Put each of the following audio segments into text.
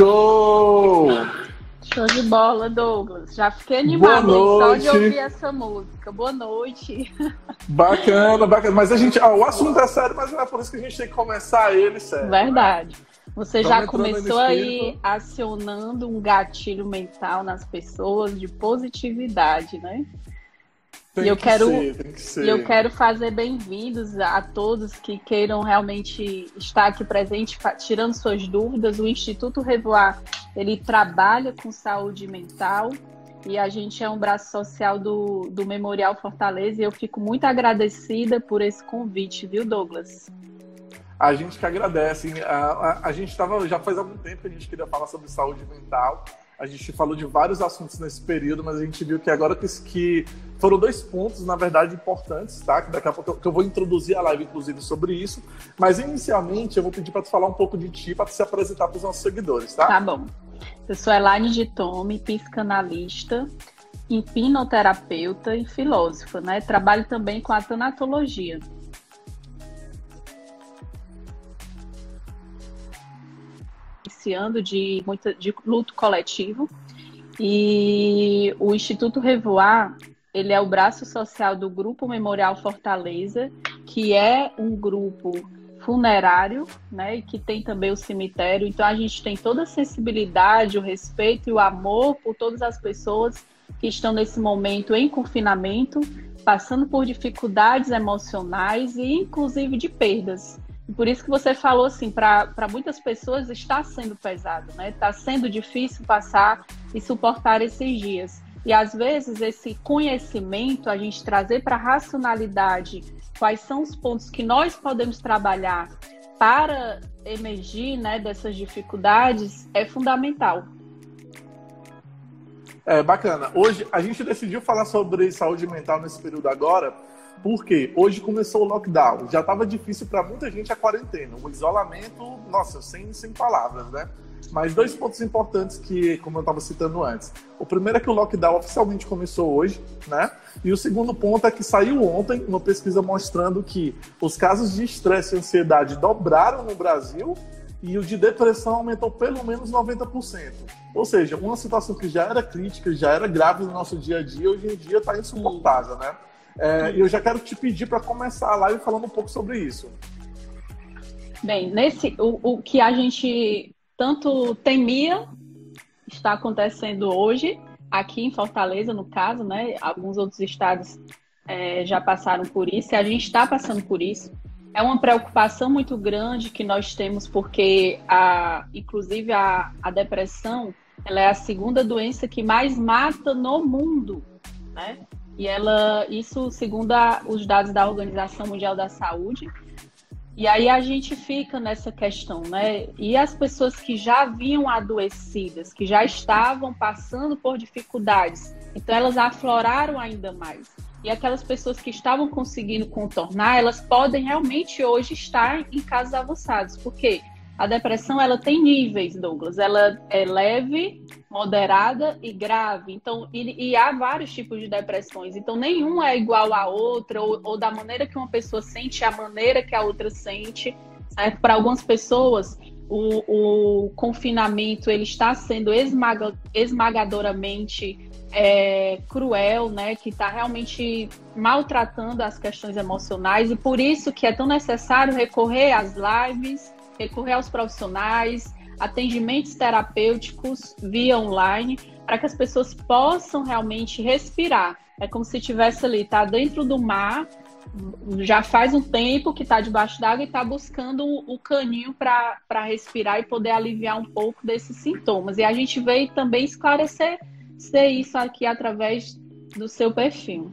Show! Show de bola, Douglas. Já fiquei animado só de ouvir essa música. Boa noite. Bacana, bacana. Mas a gente, ó, o assunto é sério, mas não é por isso que a gente tem que começar ele sério. Verdade. Né? Você já começou aí acionando um gatilho mental nas pessoas de positividade, né? Tem e eu que quero, ser, que ser. eu quero fazer bem-vindos a todos que queiram realmente estar aqui presente, tirando suas dúvidas. O Instituto Revoar, ele trabalha com saúde mental e a gente é um braço social do, do Memorial Fortaleza e eu fico muito agradecida por esse convite, viu, Douglas? A gente que agradece. A, a, a gente estava já faz algum tempo que a gente queria falar sobre saúde mental a gente falou de vários assuntos nesse período, mas a gente viu que agora que, que foram dois pontos, na verdade, importantes, tá? Que daqui a pouco eu, que eu vou introduzir a live, inclusive, sobre isso. Mas inicialmente eu vou pedir para tu falar um pouco de ti, para se apresentar para os nossos seguidores, tá? Tá bom. Eu sou Elaine de Tome, psicanalista, hipnoterapeuta e filósofa, né? Trabalho também com a tanatologia. De, muita, de luto coletivo. E o Instituto Revoar, ele é o braço social do Grupo Memorial Fortaleza, que é um grupo funerário, né, e que tem também o cemitério. Então a gente tem toda a sensibilidade, o respeito e o amor por todas as pessoas que estão nesse momento em confinamento, passando por dificuldades emocionais e inclusive de perdas. Por isso que você falou assim, para muitas pessoas está sendo pesado, né? Está sendo difícil passar e suportar esses dias. E às vezes esse conhecimento, a gente trazer para a racionalidade quais são os pontos que nós podemos trabalhar para emergir né, dessas dificuldades é fundamental. É bacana. Hoje a gente decidiu falar sobre saúde mental nesse período agora, porque hoje começou o lockdown, já estava difícil para muita gente a quarentena, o isolamento, nossa, sem, sem palavras, né? Mas dois pontos importantes que, como eu estava citando antes. O primeiro é que o lockdown oficialmente começou hoje, né? E o segundo ponto é que saiu ontem uma pesquisa mostrando que os casos de estresse e ansiedade dobraram no Brasil e o de depressão aumentou pelo menos 90%. Ou seja, uma situação que já era crítica, já era grave no nosso dia a dia, hoje em dia está insuportável, né? É, e eu já quero te pedir para começar a live falando um pouco sobre isso. Bem, nesse o, o que a gente tanto temia está acontecendo hoje aqui em Fortaleza, no caso, né? Alguns outros estados é, já passaram por isso e a gente está passando por isso. É uma preocupação muito grande que nós temos porque, a, inclusive, a, a depressão ela é a segunda doença que mais mata no mundo, né? E ela, isso segundo a, os dados da Organização Mundial da Saúde. E aí a gente fica nessa questão, né? E as pessoas que já vinham adoecidas, que já estavam passando por dificuldades, então elas afloraram ainda mais. E aquelas pessoas que estavam conseguindo contornar, elas podem realmente hoje estar em casos avançados. Por quê? A depressão ela tem níveis, Douglas. Ela é leve, moderada e grave. Então, e, e há vários tipos de depressões. Então, nenhum é igual à outra ou, ou da maneira que uma pessoa sente, a maneira que a outra sente. Para algumas pessoas, o, o, confinamento ele está sendo esmaga, esmagadoramente é, cruel, né, que está realmente maltratando as questões emocionais e por isso que é tão necessário recorrer às lives, recorrer aos profissionais, atendimentos terapêuticos via online, para que as pessoas possam realmente respirar. É como se estivesse ali, está dentro do mar, já faz um tempo que está debaixo d'água e está buscando o caninho para respirar e poder aliviar um pouco desses sintomas. E a gente veio também esclarecer isso aqui através do seu perfil.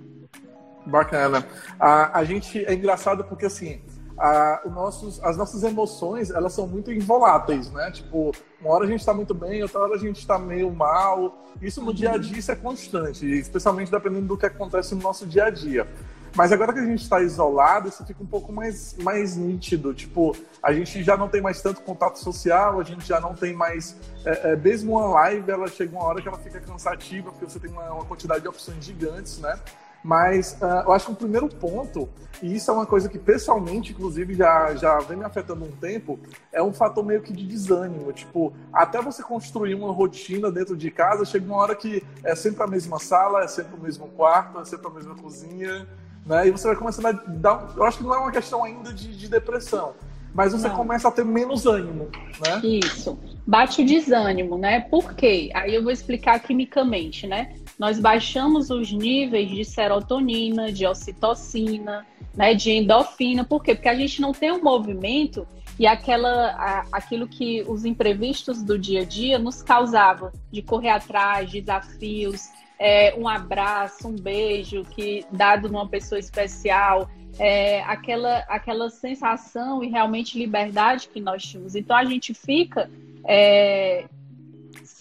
Bacana. A, a gente é engraçado porque assim a, nossos, as nossas emoções elas são muito involáteis, né? Tipo, uma hora a gente está muito bem, outra hora a gente está meio mal. Isso no dia a dia isso é constante, especialmente dependendo do que acontece no nosso dia a dia. Mas agora que a gente está isolado, isso fica um pouco mais, mais nítido. Tipo, a gente já não tem mais tanto contato social, a gente já não tem mais. É, é, mesmo uma live, ela chega uma hora que ela fica cansativa, porque você tem uma, uma quantidade de opções gigantes, né? Mas uh, eu acho que o primeiro ponto, e isso é uma coisa que pessoalmente, inclusive, já, já vem me afetando um tempo, é um fator meio que de desânimo. Tipo, até você construir uma rotina dentro de casa, chega uma hora que é sempre a mesma sala, é sempre o mesmo quarto, é sempre a mesma cozinha, né? E você vai começando a dar. Eu acho que não é uma questão ainda de, de depressão, mas você não. começa a ter menos ânimo, né? Isso. Bate o desânimo, né? Por quê? Aí eu vou explicar quimicamente, né? Nós baixamos os níveis de serotonina, de ocitocina, né, de endorfina. Por quê? Porque a gente não tem um movimento e aquela, a, aquilo que os imprevistos do dia a dia nos causavam, de correr atrás, desafios, é, um abraço, um beijo que dado numa pessoa especial, é, aquela, aquela sensação e realmente liberdade que nós tínhamos. Então a gente fica é,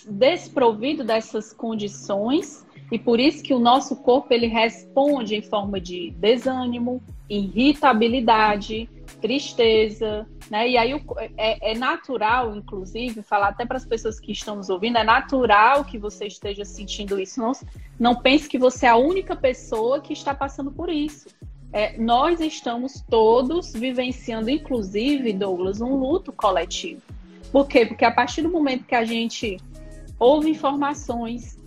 desprovido dessas condições e por isso que o nosso corpo ele responde em forma de desânimo, irritabilidade, tristeza, né? E aí é, é natural, inclusive, falar até para as pessoas que estão nos ouvindo, é natural que você esteja sentindo isso. Não, não pense que você é a única pessoa que está passando por isso. É, nós estamos todos vivenciando, inclusive, Douglas, um luto coletivo. Por quê? Porque a partir do momento que a gente ouve informações,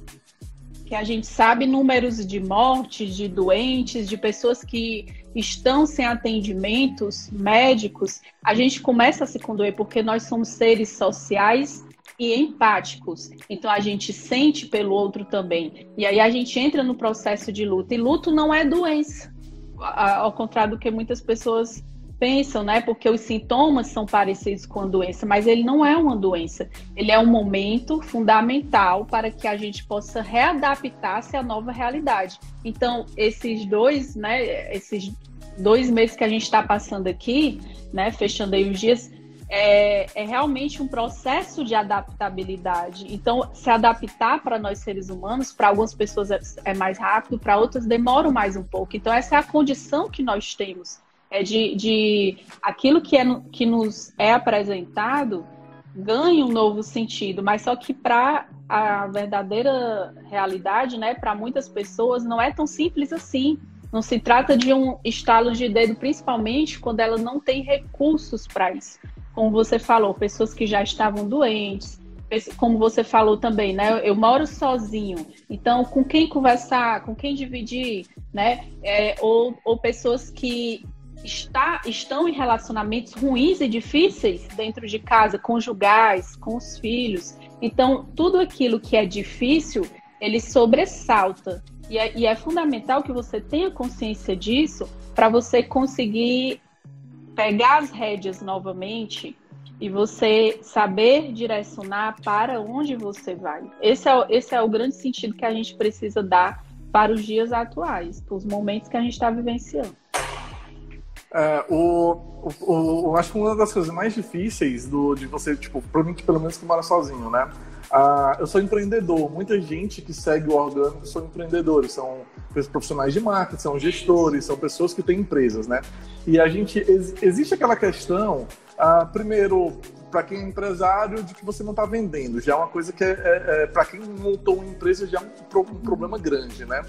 que a gente sabe números de mortes, de doentes, de pessoas que estão sem atendimentos médicos, a gente começa a se condoer porque nós somos seres sociais e empáticos. Então a gente sente pelo outro também. E aí a gente entra no processo de luto. E luto não é doença. Ao contrário do que muitas pessoas pensam, né? Porque os sintomas são parecidos com a doença, mas ele não é uma doença. Ele é um momento fundamental para que a gente possa readaptar-se à nova realidade. Então, esses dois, né? Esses dois meses que a gente está passando aqui, né? Fechando aí os dias, é, é, realmente um processo de adaptabilidade. Então, se adaptar para nós seres humanos, para algumas pessoas é, é mais rápido, para outras demora mais um pouco. Então, essa é a condição que nós temos é de, de aquilo que, é, que nos é apresentado ganha um novo sentido, mas só que para a verdadeira realidade, né, para muitas pessoas não é tão simples assim. Não se trata de um estalo de dedo, principalmente quando ela não tem recursos para isso. Como você falou, pessoas que já estavam doentes, como você falou também, né? Eu moro sozinho, então com quem conversar, com quem dividir, né? É, ou, ou pessoas que está, estão em relacionamentos ruins e difíceis dentro de casa, conjugais, com os filhos. Então, tudo aquilo que é difícil, ele sobressalta. E é, e é fundamental que você tenha consciência disso para você conseguir pegar as rédeas novamente e você saber direcionar para onde você vai. Esse é, esse é o grande sentido que a gente precisa dar para os dias atuais, para os momentos que a gente está vivenciando. É, o, o, o, acho que uma das coisas mais difíceis do, de você, tipo, para mim, pelo menos que mora sozinho, né? Ah, eu sou empreendedor. Muita gente que segue o orgânico são empreendedores, são profissionais de marketing, são gestores, são pessoas que têm empresas, né? E a gente existe aquela questão, ah, primeiro, para quem é empresário, de que você não está vendendo. Já é uma coisa que é, é, é para quem montou uma empresa já é um, um problema grande, né?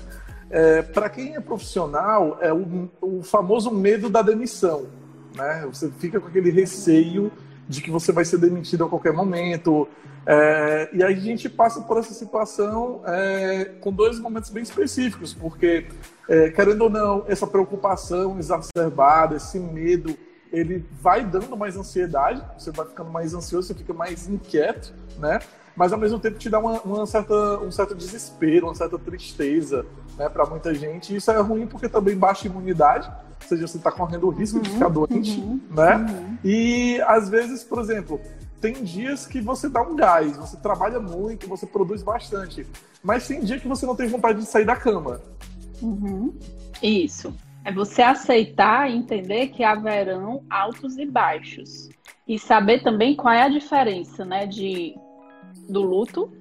É, para quem é profissional, é o, o, famoso medo da demissão. Né? Você fica com aquele receio de que você vai ser demitido a qualquer momento. É, e aí a gente passa por essa situação é, com dois momentos bem específicos, porque, é, querendo ou não, essa preocupação exacerbada, esse medo, ele vai dando mais ansiedade, você vai ficando mais ansioso, você fica mais inquieto, né? Mas ao mesmo tempo te dá uma, uma certa, um certo desespero, uma certa tristeza né, para muita gente. E isso é ruim porque também baixa a imunidade, ou seja, você está correndo o risco uhum, de ficar doente, uhum, né? Uhum. E às vezes, por exemplo, tem dias que você dá um gás, você trabalha muito, você produz bastante, mas tem dia que você não tem vontade de sair da cama. Uhum. Isso. É você aceitar e entender que haverão altos e baixos. E saber também qual é a diferença, né, de do luto,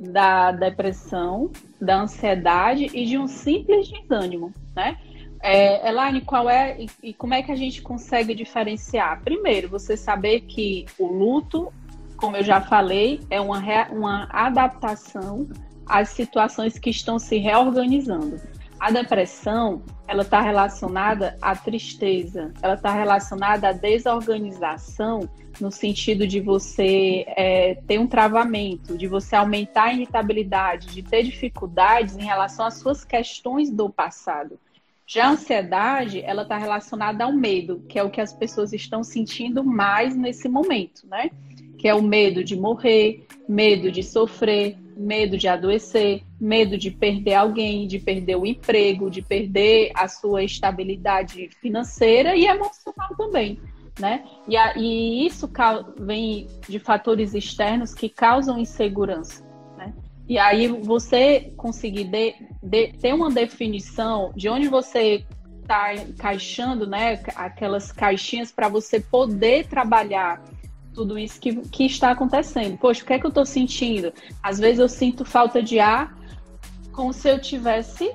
da depressão, da ansiedade e de um simples desânimo, né? É, Elaine, qual é e, e como é que a gente consegue diferenciar? Primeiro, você saber que o luto, como eu já falei, é uma, uma adaptação às situações que estão se reorganizando. A depressão, ela está relacionada à tristeza, ela está relacionada à desorganização, no sentido de você é, ter um travamento, de você aumentar a irritabilidade, de ter dificuldades em relação às suas questões do passado. Já a ansiedade, ela está relacionada ao medo, que é o que as pessoas estão sentindo mais nesse momento, né? Que é o medo de morrer, medo de sofrer, medo de adoecer, medo de perder alguém, de perder o emprego, de perder a sua estabilidade financeira e emocional também. Né? E, a, e isso vem de fatores externos que causam insegurança. Né? E aí você conseguir de, de, ter uma definição de onde você está encaixando né, aquelas caixinhas para você poder trabalhar tudo isso que, que está acontecendo. Poxa, o que é que eu estou sentindo? Às vezes eu sinto falta de ar como se eu tivesse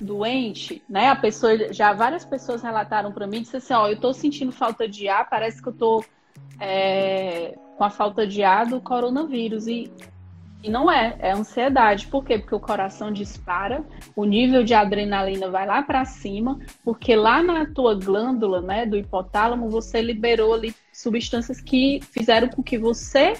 doente, né? A pessoa, já várias pessoas relataram para mim, disse assim, ó, eu estou sentindo falta de ar, parece que eu estou é, com a falta de ar do coronavírus e e não é, é ansiedade. Por quê? Porque o coração dispara, o nível de adrenalina vai lá para cima, porque lá na tua glândula, né, do hipotálamo, você liberou ali substâncias que fizeram com que você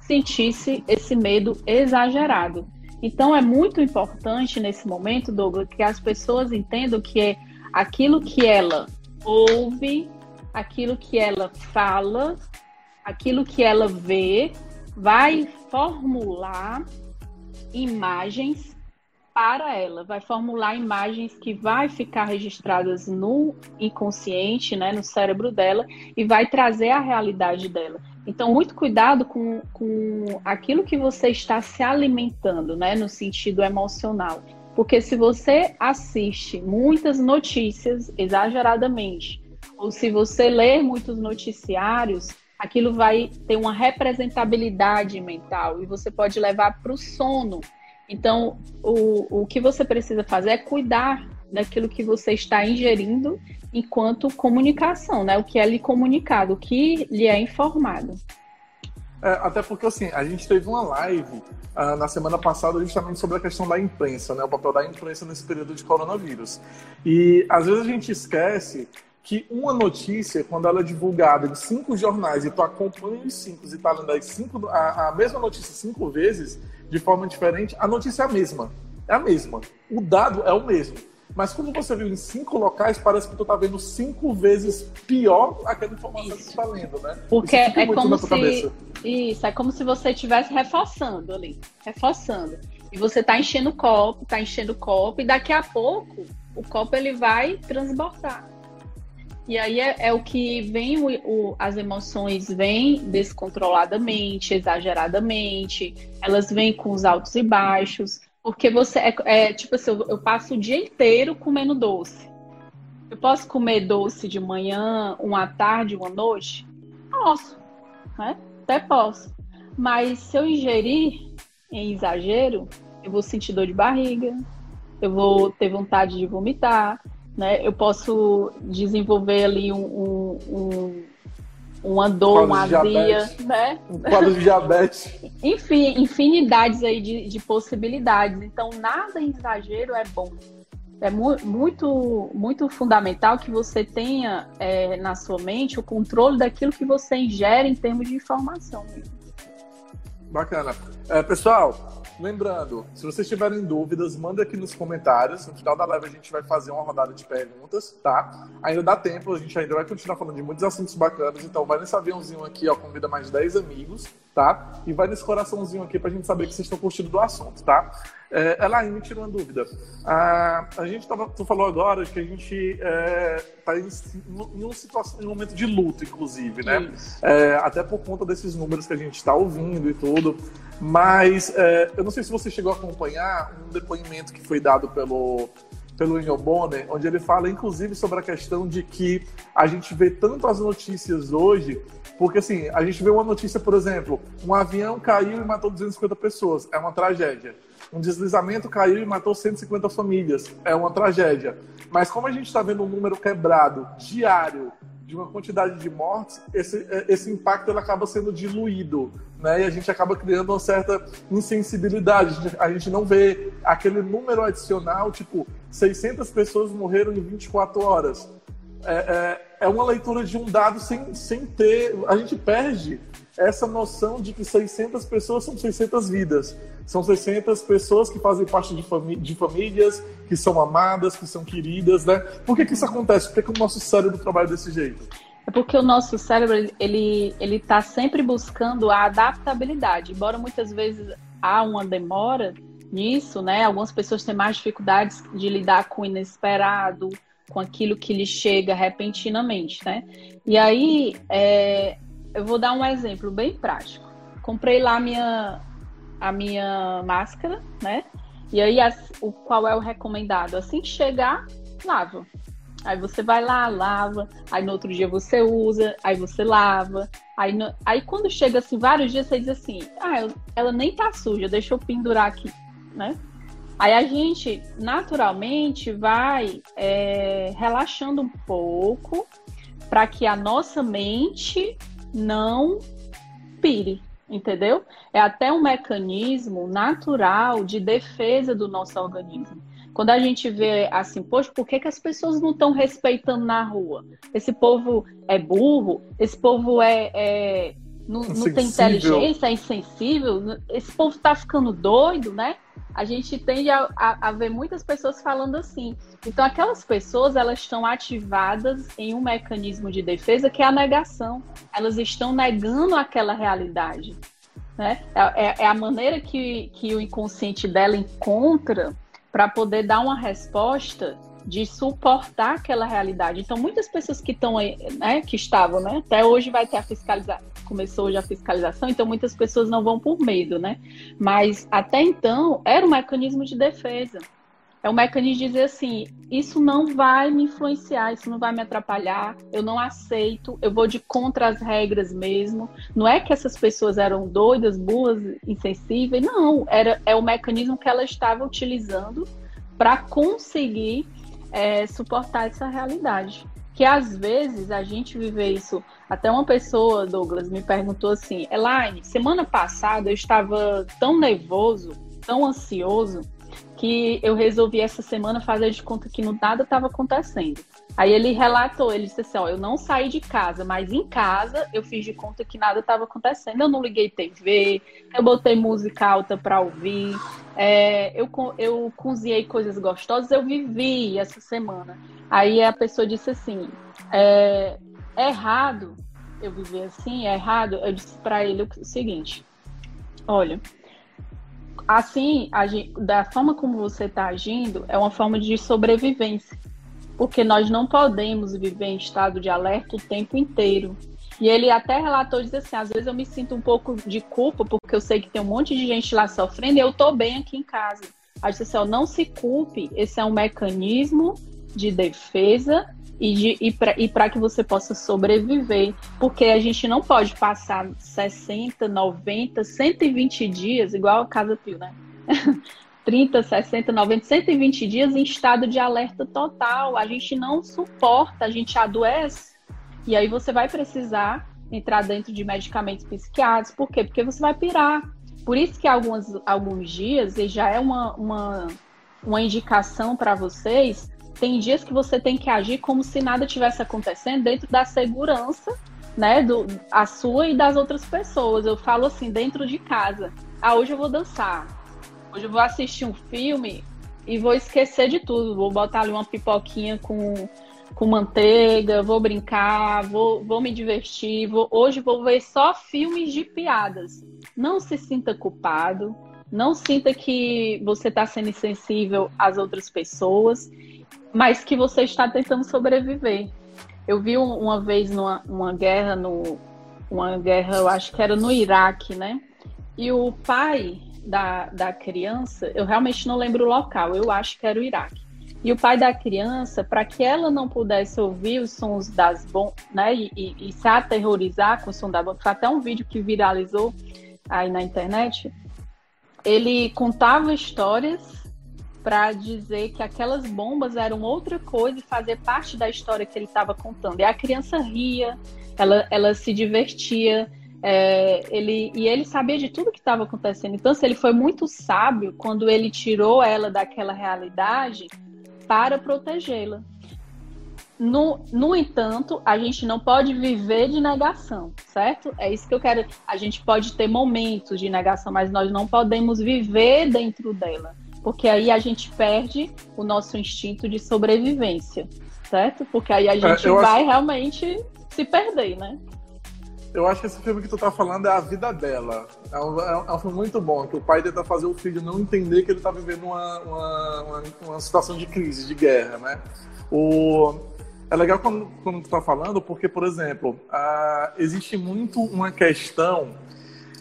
sentisse esse medo exagerado. Então é muito importante nesse momento, Douglas, que as pessoas entendam que é aquilo que ela ouve, aquilo que ela fala, aquilo que ela vê, vai formular imagens para ela, vai formular imagens que vai ficar registradas no inconsciente, né, no cérebro dela, e vai trazer a realidade dela. Então, muito cuidado com, com aquilo que você está se alimentando, né, no sentido emocional. Porque se você assiste muitas notícias exageradamente, ou se você lê muitos noticiários, aquilo vai ter uma representabilidade mental e você pode levar para o sono. Então, o, o que você precisa fazer é cuidar daquilo que você está ingerindo enquanto comunicação, né? O que é lhe comunicado, o que lhe é informado. É, até porque, assim, a gente teve uma live uh, na semana passada justamente sobre a questão da imprensa, né? O papel da imprensa nesse período de coronavírus. E, às vezes, a gente esquece que uma notícia, quando ela é divulgada em cinco jornais e tu acompanha os cinco e tá lendo as cinco, a, a, mesma notícia cinco vezes, de forma diferente, a notícia é a mesma. É a mesma. O dado é o mesmo. Mas quando você viu em cinco locais, parece que tu tá vendo cinco vezes pior aquela informação Isso. que tu tá lendo, né? Porque é como se... Cabeça. Isso, é como se você estivesse reforçando ali. Reforçando. E você tá enchendo o copo, tá enchendo o copo, e daqui a pouco o copo ele vai transbordar. E aí é, é o que vem, o, o, as emoções vêm descontroladamente, exageradamente, elas vêm com os altos e baixos, porque você é, é tipo assim, eu, eu, passo o dia inteiro comendo doce. Eu posso comer doce de manhã, uma tarde, uma noite? Posso, né? Até posso. Mas se eu ingerir em exagero, eu vou sentir dor de barriga, eu vou ter vontade de vomitar, né? Eu posso desenvolver ali um, um, um uma dor, uma azia, né? Um quadro de diabetes. Enfim, infinidades aí de, de possibilidades. Então, nada em exagero é bom. É mu muito, muito fundamental que você tenha é, na sua mente o controle daquilo que você ingere em termos de informação. Bacana. É, pessoal, Lembrando, se vocês tiverem dúvidas, manda aqui nos comentários. No final da live a gente vai fazer uma rodada de perguntas, tá? Ainda dá tempo, a gente ainda vai continuar falando de muitos assuntos bacanas. Então vai nesse aviãozinho aqui, ó, convida mais 10 amigos, tá? E vai nesse coraçãozinho aqui pra gente saber que vocês estão curtindo do assunto, tá? É, Elaine, me tirou uma dúvida. Ah, a gente tava, tu falou agora que a gente é, tá em, em, uma situação, em um momento de luto, inclusive, né? É, até por conta desses números que a gente está ouvindo e tudo. Mas é, eu não sei se você chegou a acompanhar um depoimento que foi dado pelo pelo Engel Bonner, onde ele fala, inclusive, sobre a questão de que a gente vê tanto as notícias hoje, porque assim, a gente vê uma notícia, por exemplo, um avião caiu e matou 250 pessoas, é uma tragédia. Um deslizamento caiu e matou 150 famílias, é uma tragédia. Mas como a gente está vendo um número quebrado diário de uma quantidade de mortes, esse, esse impacto ele acaba sendo diluído, né? E a gente acaba criando uma certa insensibilidade. A gente não vê aquele número adicional, tipo, 600 pessoas morreram em 24 horas. É, é, é uma leitura de um dado sem, sem ter. A gente perde essa noção de que 600 pessoas são 600 vidas. São 600 pessoas que fazem parte de, famí de famílias, que são amadas, que são queridas, né? Por que, que isso acontece? Por que, que o nosso cérebro trabalha desse jeito? É porque o nosso cérebro, ele ele está sempre buscando a adaptabilidade. Embora muitas vezes há uma demora nisso, né? Algumas pessoas têm mais dificuldades de lidar com o inesperado, com aquilo que lhe chega repentinamente, né? E aí, é, eu vou dar um exemplo bem prático. Comprei lá minha, a minha máscara, né? E aí, as, o, qual é o recomendado? Assim que chegar, lava. Aí você vai lá, lava, aí no outro dia você usa, aí você lava. Aí, no, aí quando chega assim, vários dias, você diz assim, ah, ela nem tá suja, deixa eu pendurar aqui, né? Aí a gente, naturalmente, vai é, relaxando um pouco para que a nossa mente não pire, entendeu? É até um mecanismo natural de defesa do nosso organismo. Quando a gente vê assim, poxa, por que, que as pessoas não estão respeitando na rua? Esse povo é burro, esse povo é, é não, não tem inteligência, é insensível, esse povo está ficando doido, né? A gente tende a, a, a, ver muitas pessoas falando assim. Então, aquelas pessoas, elas estão ativadas em um mecanismo de defesa que é a negação. Elas estão negando aquela realidade. Né? É, é, é a maneira que, que o inconsciente dela encontra para poder dar uma resposta de suportar aquela realidade. Então, muitas pessoas que estão né, que estavam, né, até hoje vai ter a fiscalização, começou hoje a fiscalização, então muitas pessoas não vão por medo, né? Mas até então era um mecanismo de defesa. É um mecanismo de dizer assim: isso não vai me influenciar, isso não vai me atrapalhar, eu não aceito, eu vou de contra as regras mesmo. Não é que essas pessoas eram doidas, burras, insensíveis, não. Era, é o mecanismo que ela estava utilizando para conseguir é, suportar essa realidade. Que às vezes a gente vive isso. Até uma pessoa, Douglas, me perguntou assim: Elaine, semana passada eu estava tão nervoso, tão ansioso, que eu resolvi essa semana fazer de conta que nada estava acontecendo. Aí ele relatou, ele disse assim, ó, eu não saí de casa, mas em casa eu fiz de conta que nada estava acontecendo. Eu não liguei TV, eu botei música alta para ouvir, é, eu, eu cozinhei coisas gostosas, eu vivi essa semana. Aí a pessoa disse assim, é, é errado eu viver assim, é errado. Eu disse para ele o seguinte, olha, assim, da forma como você está agindo, é uma forma de sobrevivência porque nós não podemos viver em estado de alerta o tempo inteiro. E ele até relatou, diz assim, às vezes eu me sinto um pouco de culpa, porque eu sei que tem um monte de gente lá sofrendo e eu tô bem aqui em casa. Aí disse assim, não se culpe, esse é um mecanismo de defesa e, e para que você possa sobreviver, porque a gente não pode passar 60, 90, 120 dias, igual a Casa Pio, né? 30, 60, 90, 120 dias em estado de alerta total. A gente não suporta, a gente adoece. E aí você vai precisar entrar dentro de medicamentos psiquiátricos. Por quê? Porque você vai pirar. Por isso que algumas, alguns dias, e já é uma, uma, uma indicação para vocês, tem dias que você tem que agir como se nada tivesse acontecendo dentro da segurança, né, do, a sua e das outras pessoas. Eu falo assim, dentro de casa. Ah, hoje eu vou dançar Hoje eu vou assistir um filme e vou esquecer de tudo. Vou botar ali uma pipoquinha com, com manteiga, vou brincar, vou, vou me divertir. Vou, hoje vou ver só filmes de piadas. Não se sinta culpado, não sinta que você está sendo insensível às outras pessoas, mas que você está tentando sobreviver. Eu vi uma vez numa uma guerra no uma guerra, eu acho que era no Iraque, né? E o pai da, da criança, eu realmente não lembro o local, eu acho que era o Iraque. E o pai da criança, para que ela não pudesse ouvir os sons das bombas, né, e, e, e, se aterrorizar com o som da bomba, foi até um vídeo que viralizou aí na internet, ele contava histórias para dizer que aquelas bombas eram outra coisa e fazer parte da história que ele estava contando. E a criança ria, ela, ela se divertia, é, ele, e ele sabia de tudo que estava acontecendo. Então, assim, ele foi muito sábio quando ele tirou ela daquela realidade para protegê-la. No, no entanto, a gente não pode viver de negação, certo? É isso que eu quero. A gente pode ter momentos de negação, mas nós não podemos viver dentro dela, porque aí a gente perde o nosso instinto de sobrevivência, certo? Porque aí a é, gente é, vai acho... realmente se perder, né? Eu acho que esse filme que tu tá falando é a vida dela. É um, é um filme muito bom, que o pai tenta fazer o filho não entender que ele tá vivendo uma, uma, uma, uma situação de crise, de guerra, né? O, é legal quando, quando tu tá falando, porque, por exemplo, uh, existe muito uma questão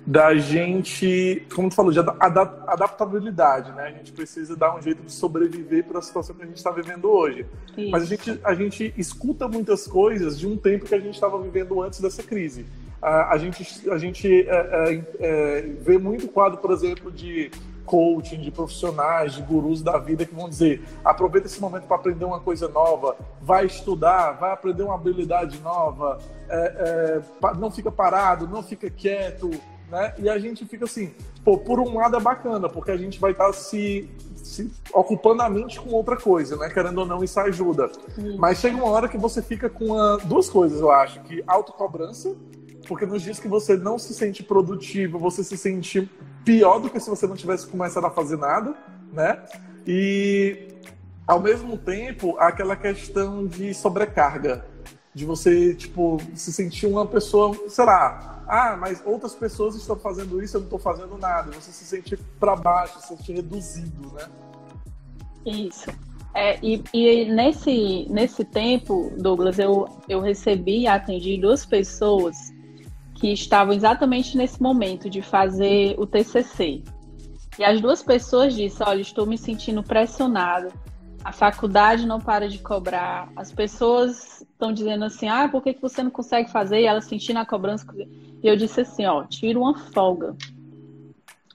da gente, como tu falou, de adaptabilidade, né? A gente precisa dar um jeito de sobreviver para a situação que a gente está vivendo hoje. Isso. Mas a gente, a gente escuta muitas coisas de um tempo que a gente estava vivendo antes dessa crise a, gente, a gente é, é, é, vê muito quadro, por exemplo, de coaching, de profissionais, de gurus da vida que vão dizer: aproveita esse momento para aprender uma coisa nova, vai estudar, vai aprender uma habilidade nova, é, é, não fica parado, não fica quieto. Né? E a gente fica assim, pô, por um lado é bacana, porque a gente vai estar tá se, se ocupando a mente com outra coisa, né? Querendo ou não, isso ajuda. Sim. Mas chega uma hora que você fica com uma, duas coisas, eu acho, que autocobrança porque nos dias que você não se sente produtivo, você se sente pior do que se você não tivesse começado a fazer nada, né? E ao mesmo tempo, aquela questão de sobrecarga, de você, tipo, se sentir uma pessoa, sei lá, ah, mas outras pessoas estão fazendo isso, eu não estou fazendo nada. Você se sente para baixo, se sente reduzido, né? Isso. É, e, e nesse, nesse tempo, Douglas, eu, eu recebi e atendi duas pessoas que estavam exatamente nesse momento de fazer o TCC. E as duas pessoas disseram: Olha, estou me sentindo pressionado, a faculdade não para de cobrar, as pessoas estão dizendo assim: Ah, por que, que você não consegue fazer? E elas sentindo a cobrança. E eu disse assim: Ó, tira uma folga.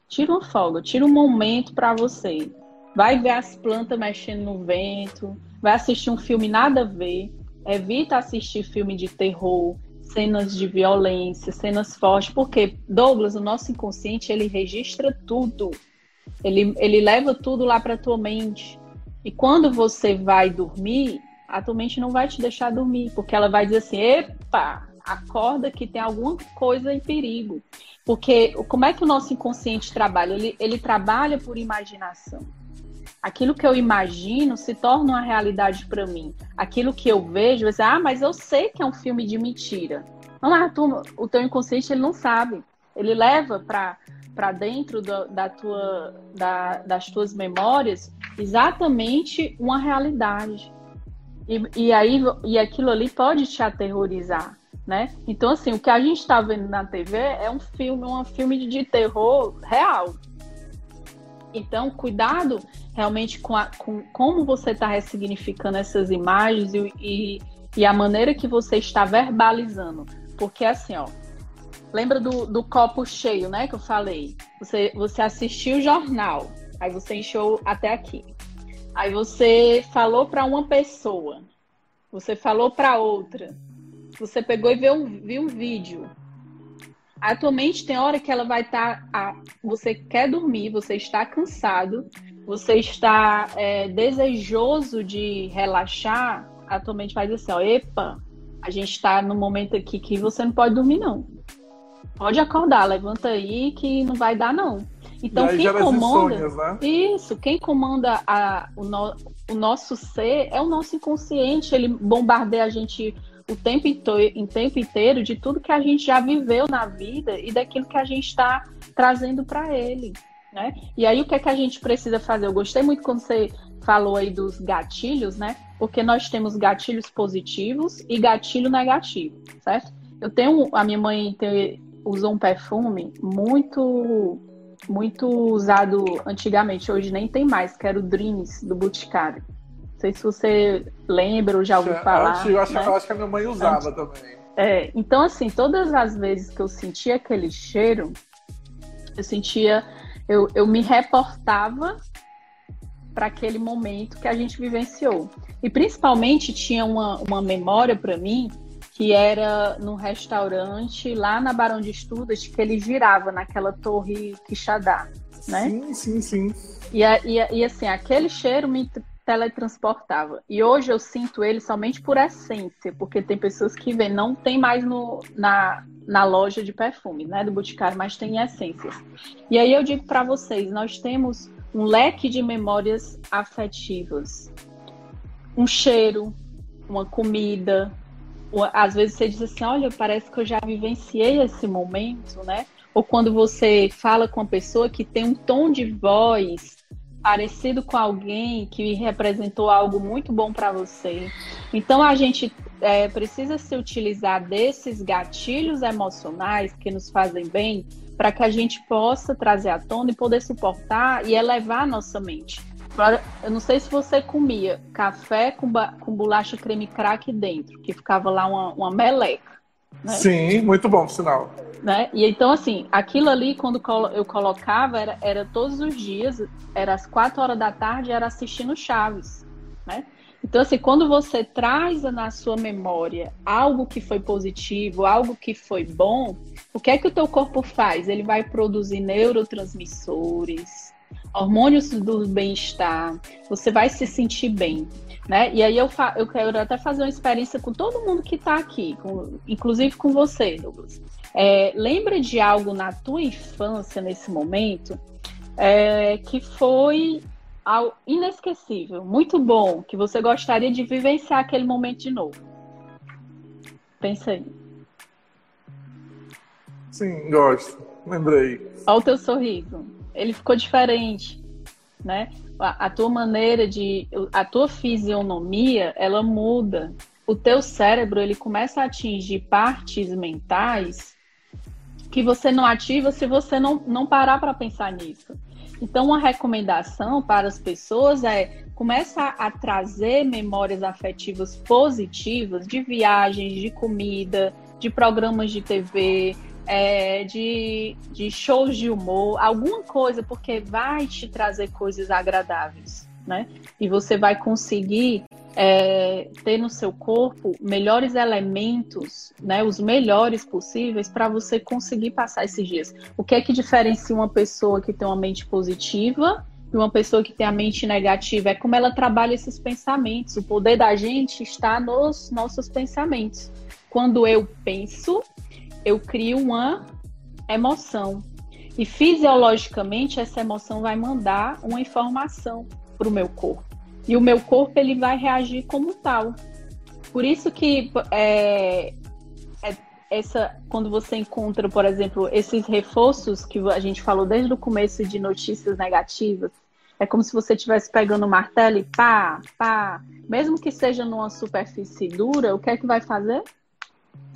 Tira uma folga, tira um momento para você. Vai ver as plantas mexendo no vento, vai assistir um filme nada a ver, evita assistir filme de terror, cenas de violência, cenas fortes, porque Douglas, o nosso inconsciente, ele registra tudo. Ele, ele leva tudo lá para tua mente. E quando você vai dormir, a tua mente não vai te deixar dormir, porque ela vai dizer assim: "Epa, acorda que tem alguma coisa em perigo". Porque como é que o nosso inconsciente trabalha? Ele, ele trabalha por imaginação. Aquilo que eu imagino se torna uma realidade para mim. Aquilo que eu vejo, eu dizer, ah, mas eu sei que é um filme de mentira. Não, tu, o teu inconsciente ele não sabe. Ele leva para dentro do, da tua, da, das tuas memórias exatamente uma realidade. E, e aí e aquilo ali pode te aterrorizar. Né? Então, assim, o que a gente está vendo na TV é um filme, um filme de terror real. Então, cuidado realmente com, a, com como você está ressignificando essas imagens e, e, e, a maneira que você está verbalizando. Porque assim, ó, lembra do, do copo cheio, né, que eu falei? Você, você assistiu o jornal, aí você encheu até aqui. Aí você falou para uma pessoa, você falou para outra, você pegou e viu um, viu um vídeo, Atualmente tem hora que ela vai estar. Tá, você quer dormir, você está cansado, você está é, desejoso de relaxar. Atualmente faz assim, ó, epa, a gente está no momento aqui que você não pode dormir, não. Pode acordar, levanta aí que não vai dar, não. Então, quem comanda. Insônias, né? Isso, quem comanda a, o, no, o nosso ser é o nosso inconsciente. Ele bombardeia a gente o tempo, em tempo inteiro de tudo que a gente já viveu na vida e daquilo que a gente está trazendo para ele. Né? E aí o que é que a gente precisa fazer? Eu gostei muito quando você falou aí dos gatilhos, né? Porque nós temos gatilhos positivos e gatilho negativo, certo? Eu tenho a minha mãe tem, usou um perfume muito muito usado antigamente, hoje nem tem mais, que era o Dreams do Boticário. Não sei se você lembra ou já ouviu falar. Acho, acho, né? acho que a minha mãe usava também. É, então, assim, todas as vezes que eu sentia aquele cheiro, eu sentia, eu, eu me reportava para aquele momento que a gente vivenciou. E principalmente tinha uma, uma memória para mim que era num restaurante lá na Barão de Estudas, que ele girava naquela torre Quixadá, né? Sim, sim, sim. E, e, e assim, aquele cheiro me teletransportava. E hoje eu sinto ele somente por essência, porque tem pessoas que vêm, não tem mais no, na, na loja de perfume, né, do Boticário, mas tem essências. E aí eu digo para vocês, nós temos um leque de memórias afetivas. Um cheiro, uma comida, às vezes você diz assim, olha, parece que eu já vivenciei esse momento, né? Ou quando você fala com uma pessoa que tem um tom de voz parecido com alguém que representou algo muito bom para você. Então a gente é, precisa se utilizar desses gatilhos emocionais que nos fazem bem para que a gente possa trazer à tona e poder suportar e elevar a nossa mente. Eu não sei se você comia café com, com bolacha creme crack dentro, que ficava lá uma, uma meleca. Né? Sim, muito bom, sinal. Né? E então, assim, aquilo ali, quando eu colocava, era, era todos os dias, era às quatro horas da tarde, era assistindo Chaves, né? Então, assim, quando você traz na sua memória algo que foi positivo, algo que foi bom, o que é que o teu corpo faz? Ele vai produzir neurotransmissores, hormônios do bem-estar, você vai se sentir bem. Né? E aí eu, eu quero até fazer uma experiência com todo mundo que está aqui, com, inclusive com você, Douglas. É, lembra de algo na tua infância, nesse momento, é, que foi algo inesquecível, muito bom, que você gostaria de vivenciar aquele momento de novo? Pensa aí. Sim, gosto. Lembrei. Olha o teu sorriso. Ele ficou diferente, né? A, tua maneira de, a tua fisionomia, ela muda. O teu cérebro, ele começa a atingir partes mentais que você não ativa se você não, não parar para pensar nisso. Então, uma recomendação para as pessoas é começa a trazer memórias afetivas positivas de viagens, de comida, de programas de TV, é, de, de shows de humor, alguma coisa, porque vai te trazer coisas agradáveis, né? E você vai conseguir é, ter no seu corpo melhores elementos, né, os melhores possíveis para você conseguir passar esses dias. O que é que diferencia uma pessoa que tem uma mente positiva e uma pessoa que tem a mente negativa? É como ela trabalha esses pensamentos. O poder da gente está nos nossos pensamentos. Quando eu penso, eu crio uma emoção. E fisiologicamente essa emoção vai mandar uma informação para o meu corpo. E o meu corpo ele vai reagir como tal. Por isso que é, é, essa, quando você encontra, por exemplo, esses reforços que a gente falou desde o começo de notícias negativas, é como se você estivesse pegando um martelo e pá, pá. Mesmo que seja numa superfície dura, o que é que vai fazer?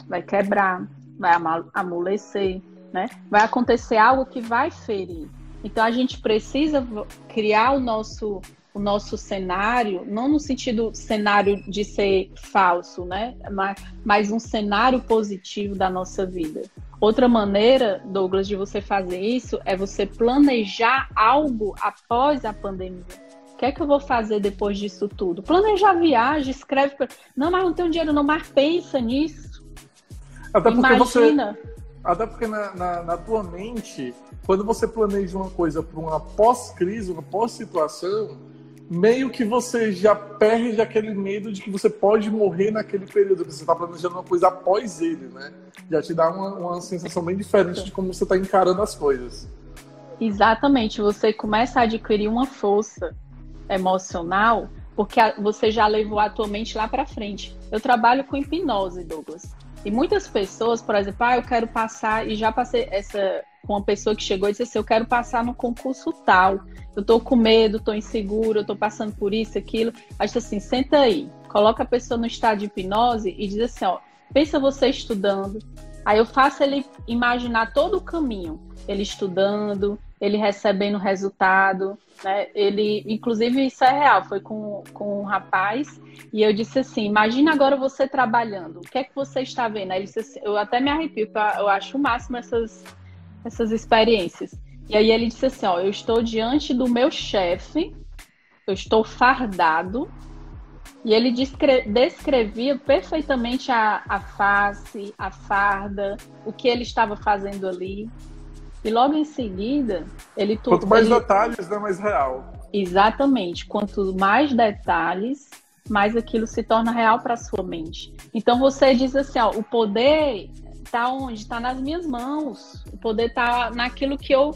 Vai quebrar vai amolecer, né? Vai acontecer algo que vai ferir. Então a gente precisa criar o nosso o nosso cenário, não no sentido cenário de ser falso, né? Mas, mas um cenário positivo da nossa vida. Outra maneira, Douglas, de você fazer isso é você planejar algo após a pandemia. O que é que eu vou fazer depois disso tudo? Planejar viagem, escreve. Não, mas não tenho dinheiro, não, mas pensa nisso até porque Imagina. você. Até porque na, na, na, tua mente, quando você planeja uma coisa para uma pós-crise, uma pós-situação, meio que você já perde aquele medo de que você pode morrer naquele período, que você está planejando uma coisa após ele, né? Já te dá uma, uma sensação bem diferente de como você está encarando as coisas. Exatamente, você começa a adquirir uma força emocional porque você já levou a tua mente lá para frente. Eu trabalho com hipnose, Douglas. E muitas pessoas, por exemplo, ah, eu quero passar, e já passei essa com uma pessoa que chegou e disse assim, eu quero passar no concurso tal. Eu tô com medo, tô inseguro, eu tô passando por isso, aquilo. Disse assim, senta aí, coloca a pessoa no estado de hipnose e diz assim, ó, pensa você estudando. Aí eu faço ele imaginar todo o caminho, ele estudando, ele recebendo resultado, né? Ele, inclusive, isso é real, foi com, com um rapaz, e eu disse assim, imagina agora você trabalhando, o que é que você está vendo? Aí ele disse assim, eu até me arrepio, eu acho o máximo essas, essas experiências. E aí ele disse assim, ó, eu estou diante do meu chefe, eu estou fardado, e ele descrevia perfeitamente a, a face, a farda, o que ele estava fazendo ali. E logo em seguida, ele... Quanto mais ele... detalhes, né, mais real. Exatamente. Quanto mais detalhes, mais aquilo se torna real para sua mente. Então você diz assim, ó, o poder está onde? Está nas minhas mãos. O poder está naquilo que eu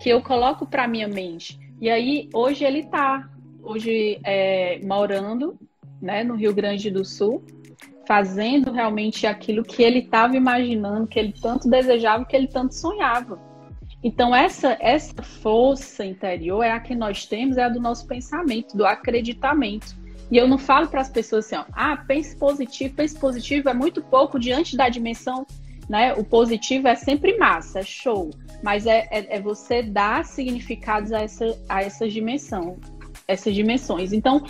que eu coloco para minha mente. E aí hoje ele está, hoje é, morando, né, no Rio Grande do Sul, fazendo realmente aquilo que ele estava imaginando, que ele tanto desejava, que ele tanto sonhava. Então, essa, essa força interior é a que nós temos, é a do nosso pensamento, do acreditamento. E eu não falo para as pessoas assim, ó, ah, pense positivo, pense positivo é muito pouco diante da dimensão, né? O positivo é sempre massa, é show. Mas é, é, é você dar significados a, essa, a essas dimensão, essas dimensões. Então,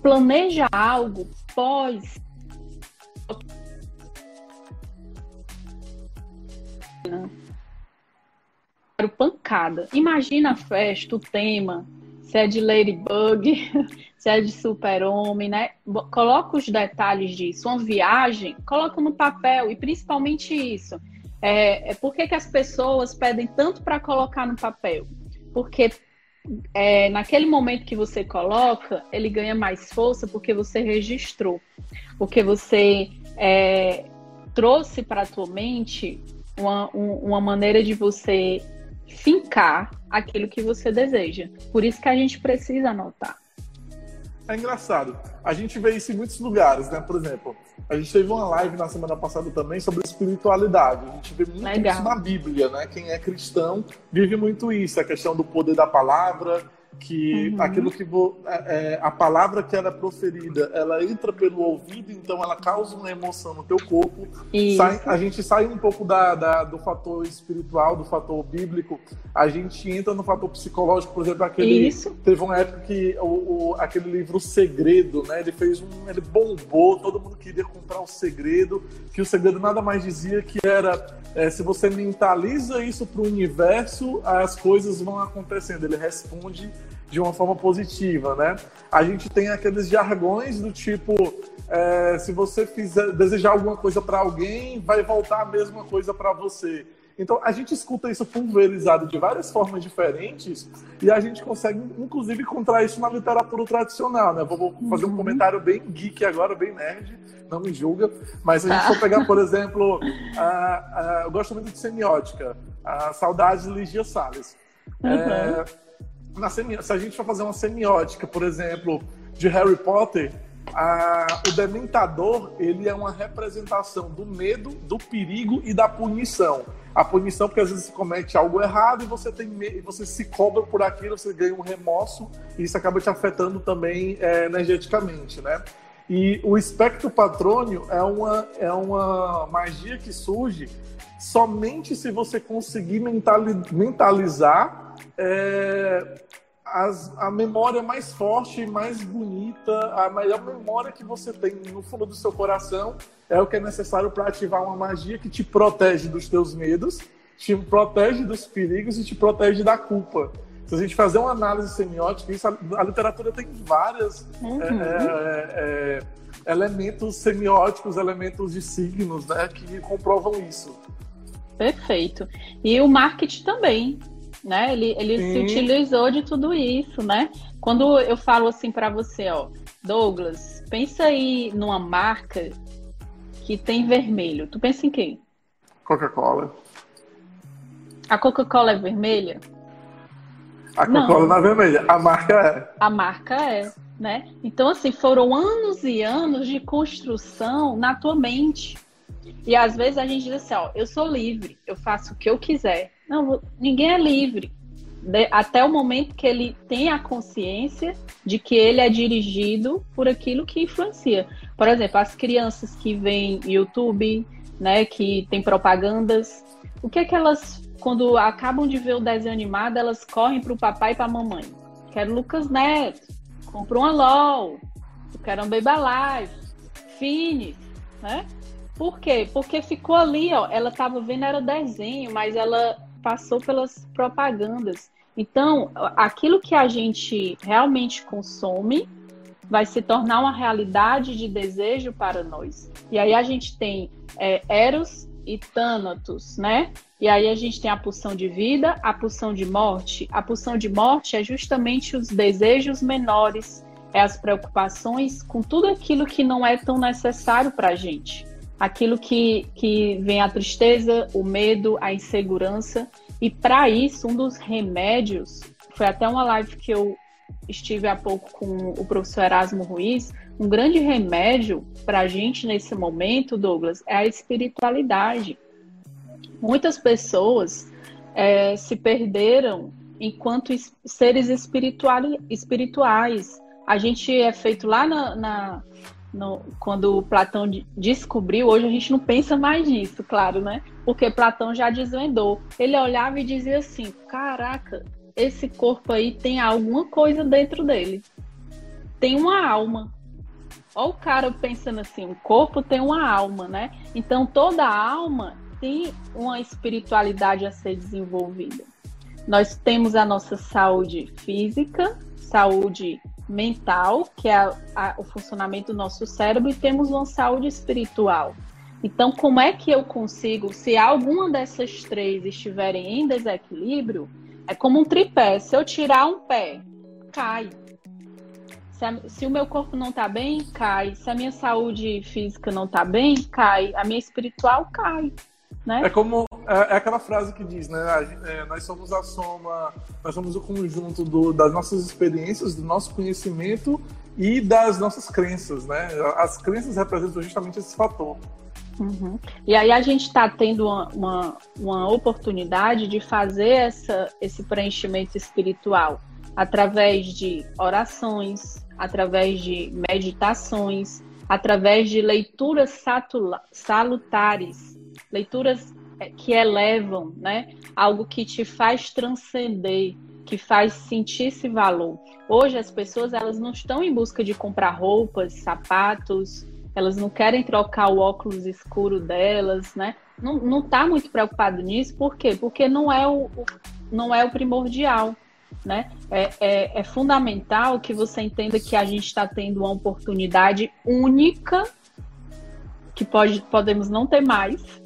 planeja algo pós pancada. Imagina a festa, o tema, se é de Ladybug, se é de Super-Homem, né? Coloca os detalhes disso. Uma viagem, coloca no papel e principalmente isso. É, é por que, que as pessoas pedem tanto para colocar no papel? Porque é, naquele momento que você coloca, ele ganha mais força porque você registrou, porque você é, trouxe para a tua mente uma, uma maneira de você fincar aquilo que você deseja. Por isso que a gente precisa anotar. É engraçado. A gente vê isso em muitos lugares, né? Por exemplo, a gente teve uma live na semana passada também sobre espiritualidade. A gente vê muito Legal. isso na Bíblia, né? Quem é cristão vive muito isso, a questão do poder da palavra, que uhum. aquilo que é, é, a palavra que ela é proferida, ela entra pelo ouvido, então ela causa uma emoção no teu corpo. Sai, a gente sai um pouco da, da, do fator espiritual, do fator bíblico, a gente entra no fator psicológico, por exemplo, aquele Isso. teve uma época que o, o, aquele livro o Segredo, né? Ele fez um, ele bombou, todo mundo queria comprar o Segredo, que o Segredo nada mais dizia que era é, se você mentaliza isso para o universo, as coisas vão acontecendo. Ele responde de uma forma positiva, né? A gente tem aqueles jargões do tipo, é, se você fizer desejar alguma coisa para alguém, vai voltar a mesma coisa para você. Então a gente escuta isso pulverizado de várias formas diferentes e a gente consegue, inclusive, encontrar isso na literatura tradicional, né? Vou fazer um uhum. comentário bem geek agora, bem nerd, não me julga, mas a gente for pegar, por exemplo, a, a, eu gosto muito de semiótica, a Saudades de Ligia Salles. Uhum. É, na se a gente for fazer uma semiótica, por exemplo, de Harry Potter, a... o Dementador ele é uma representação do medo, do perigo e da punição. A punição porque às vezes você comete algo errado e você tem você se cobra por aquilo, você ganha um remorso e isso acaba te afetando também é, energeticamente, né? E o espectro patrônio é uma, é uma magia que surge somente se você conseguir mentalizar é, as, a memória mais forte, mais bonita, a melhor memória que você tem no fundo do seu coração é o que é necessário para ativar uma magia que te protege dos teus medos, te protege dos perigos e te protege da culpa. Se a gente fazer uma análise semiótica, isso, a, a literatura tem várias uhum. é, é, é, elementos semióticos, elementos de signos, né, que comprovam isso. Perfeito. E o marketing também né? Ele, ele se utilizou de tudo isso, né? Quando eu falo assim para você, ó, Douglas, pensa aí numa marca que tem vermelho. Tu pensa em quem? Coca-Cola. A Coca-Cola é vermelha? A Coca-Cola não é vermelha, a marca é. A marca é, né? Então, assim, foram anos e anos de construção na tua mente. E às vezes a gente diz assim, ó, eu sou livre, eu faço o que eu quiser. Não, ninguém é livre. Até o momento que ele tem a consciência de que ele é dirigido por aquilo que influencia. Por exemplo, as crianças que veem YouTube, né, que tem propagandas, o que é que elas quando acabam de ver o desenho animado, elas correm para o papai e para a mamãe. Quero Lucas Neto, compro uma LOL, quero um Baby Alive, Fini, né? Por quê? Porque ficou ali, ó, ela estava vendo era desenho, mas ela passou pelas propagandas. Então, aquilo que a gente realmente consome vai se tornar uma realidade de desejo para nós. E aí a gente tem é, Eros e Thanatos, né? E aí a gente tem a pulsão de vida, a pulsão de morte. A pulsão de morte é justamente os desejos menores, é as preocupações com tudo aquilo que não é tão necessário para a gente. Aquilo que, que vem a tristeza, o medo, a insegurança. E para isso, um dos remédios, foi até uma live que eu estive há pouco com o professor Erasmo Ruiz, um grande remédio para a gente nesse momento, Douglas, é a espiritualidade. Muitas pessoas é, se perderam enquanto seres espirituais. A gente é feito lá na, na no, quando Platão descobriu, hoje a gente não pensa mais nisso, claro, né? Porque Platão já desvendou. Ele olhava e dizia assim: caraca, esse corpo aí tem alguma coisa dentro dele. Tem uma alma. Olha o cara pensando assim, o corpo tem uma alma, né? Então toda alma tem uma espiritualidade a ser desenvolvida. Nós temos a nossa saúde física, saúde mental, que é a, a, o funcionamento do nosso cérebro, e temos uma saúde espiritual. Então, como é que eu consigo, se alguma dessas três estiverem em desequilíbrio, é como um tripé. Se eu tirar um pé, cai. Se, a, se o meu corpo não está bem, cai. Se a minha saúde física não está bem, cai. A minha espiritual cai. Né? É como é, é aquela frase que diz, né? É, nós somos a soma, nós somos o conjunto do, das nossas experiências, do nosso conhecimento e das nossas crenças, né? As crenças representam justamente esse fator. Uhum. E aí a gente está tendo uma, uma, uma, oportunidade de fazer essa, esse preenchimento espiritual através de orações, através de meditações, através de leituras salutares, leituras que elevam, né? Algo que te faz transcender, que faz sentir esse valor. Hoje as pessoas elas não estão em busca de comprar roupas, sapatos, elas não querem trocar o óculos escuro delas, né? Não, não tá muito preocupado nisso, por quê? Porque não é o, o não é o primordial, né? É, é, é, fundamental que você entenda que a gente está tendo uma oportunidade única, que pode, podemos não ter mais,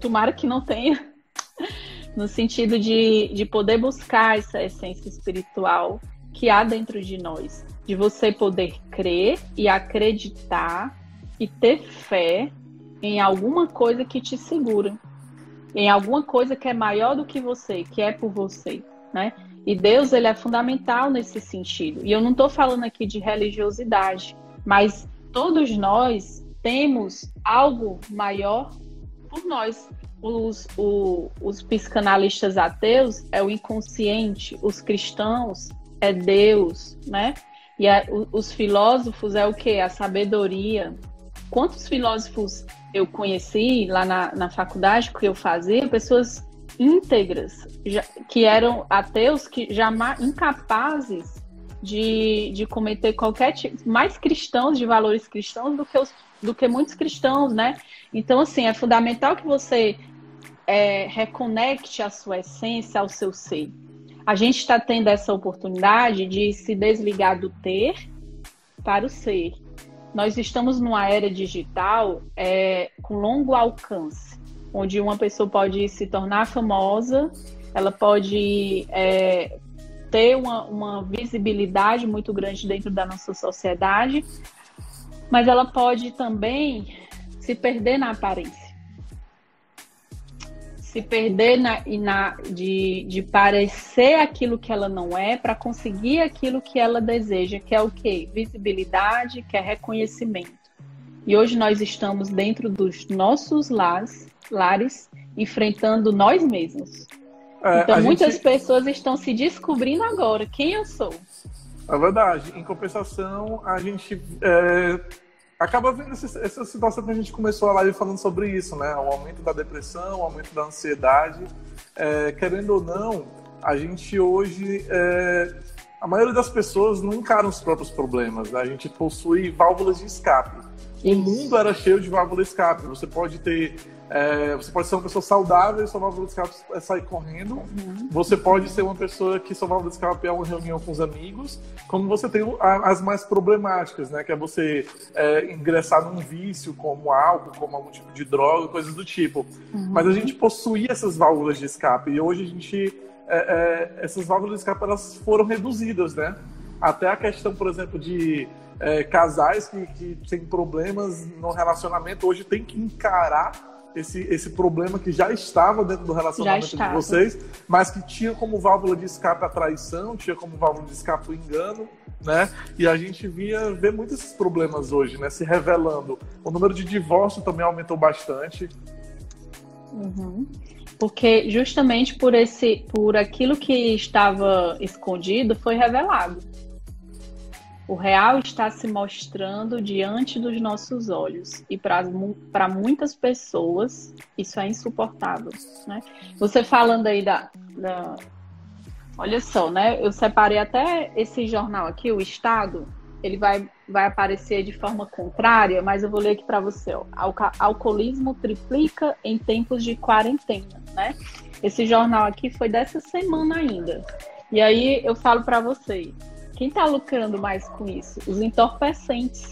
tomara que não tenha, no sentido de, de poder buscar essa essência espiritual que há dentro de nós, de você poder crer e acreditar e ter fé em alguma coisa que te segura, em alguma coisa que é maior do que você, que é por você, né? E Deus ele é fundamental nesse sentido. E eu não estou falando aqui de religiosidade, mas todos nós temos algo maior por nós. Os, o, os psicanalistas ateus é o inconsciente, os cristãos é Deus, né? E a, os filósofos é o que? A sabedoria, quantos filósofos eu conheci lá na, na faculdade que eu fazia, pessoas íntegras, já, que eram ateus, que jamais incapazes de, de cometer qualquer tipo, mais cristãos, de valores cristãos do que, os, do que muitos cristãos, né? Então, assim, é fundamental que você é, reconecte a sua essência ao seu ser. A gente está tendo essa oportunidade de se desligar do ter para o ser nós estamos numa era digital é, com longo alcance, onde uma pessoa pode se tornar famosa, ela pode é, ter uma, uma visibilidade muito grande dentro da nossa sociedade, mas ela pode também se perder na aparência se perder na, na, de, de parecer aquilo que ela não é para conseguir aquilo que ela deseja, que é o quê? Visibilidade, que é reconhecimento. E hoje nós estamos dentro dos nossos lares, lares enfrentando nós mesmos. É, então muitas gente... pessoas estão se descobrindo agora quem eu sou. É verdade. Em compensação, a gente é, acaba vendo essa, essa, situação que a gente começou a live falando sobre isso, né? O aumento da depressão, o aumento da ansiedade. É, querendo ou não, a gente hoje. É, a maioria das pessoas não encaram os próprios problemas, né? A gente possui válvulas de escape. O mundo era cheio de válvulas de escape. Você pode ter é, você pode ser uma pessoa saudável e sua válvula de escape é sair correndo. Uhum. Você pode ser uma pessoa que sua válvula de escape é uma reunião com os amigos. Como você tem as mais problemáticas, né? Que é você é, ingressar num vício, como álcool, como algum tipo de droga, coisas do tipo. Uhum. Mas a gente possuía essas válvulas de escape. E hoje a gente. É, é essas válvulas de escape elas foram reduzidas, né? Até a questão, por exemplo, de é, casais que, que têm problemas no relacionamento hoje tem que encarar esse, esse problema que já estava dentro do relacionamento de vocês, mas que tinha como válvula de escape a traição, tinha como válvula de escape o engano, né? E a gente via ver muitos esses problemas hoje, né? Se revelando. O número de divórcio também aumentou bastante. Uhum. Porque justamente por esse, por aquilo que estava escondido foi revelado. O real está se mostrando diante dos nossos olhos e para muitas pessoas isso é insuportável, né? Você falando aí da, da, olha só, né? Eu separei até esse jornal aqui, o Estado, ele vai, vai aparecer de forma contrária, mas eu vou ler aqui para você. Ó. Alcoolismo triplica em tempos de quarentena, né? Esse jornal aqui foi dessa semana ainda. E aí eu falo para vocês quem está lucrando mais com isso? Os entorpecentes.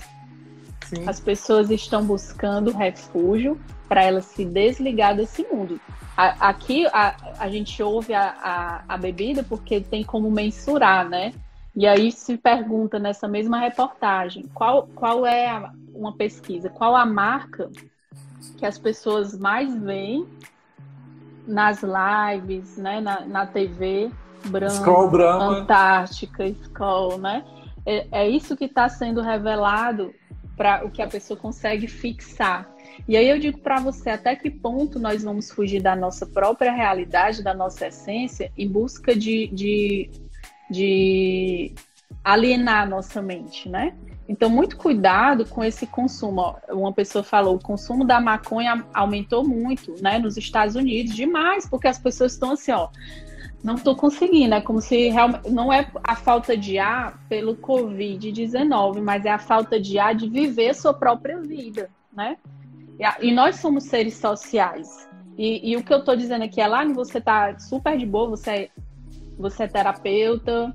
Sim. As pessoas estão buscando refúgio para elas se desligar desse mundo. A, aqui a, a gente ouve a, a, a bebida porque tem como mensurar, né? E aí se pergunta nessa mesma reportagem qual, qual é a, uma pesquisa, qual a marca que as pessoas mais veem nas lives, né, na, na TV Brahma, Skol, Brahma. Antártica, Skol, né? É, é isso que está sendo revelado para o que a pessoa consegue fixar. E aí eu digo para você até que ponto nós vamos fugir da nossa própria realidade, da nossa essência, em busca de, de, de alienar a nossa mente, né? Então, muito cuidado com esse consumo. Uma pessoa falou, o consumo da maconha aumentou muito, né, nos Estados Unidos, demais, porque as pessoas estão assim, ó, não estou conseguindo. É como se realmente não é a falta de ar pelo Covid-19, mas é a falta de ar de viver sua própria vida, né? E, nós somos seres sociais. E, e o que eu estou dizendo aqui é lá, você está super de boa, você é, você é terapeuta,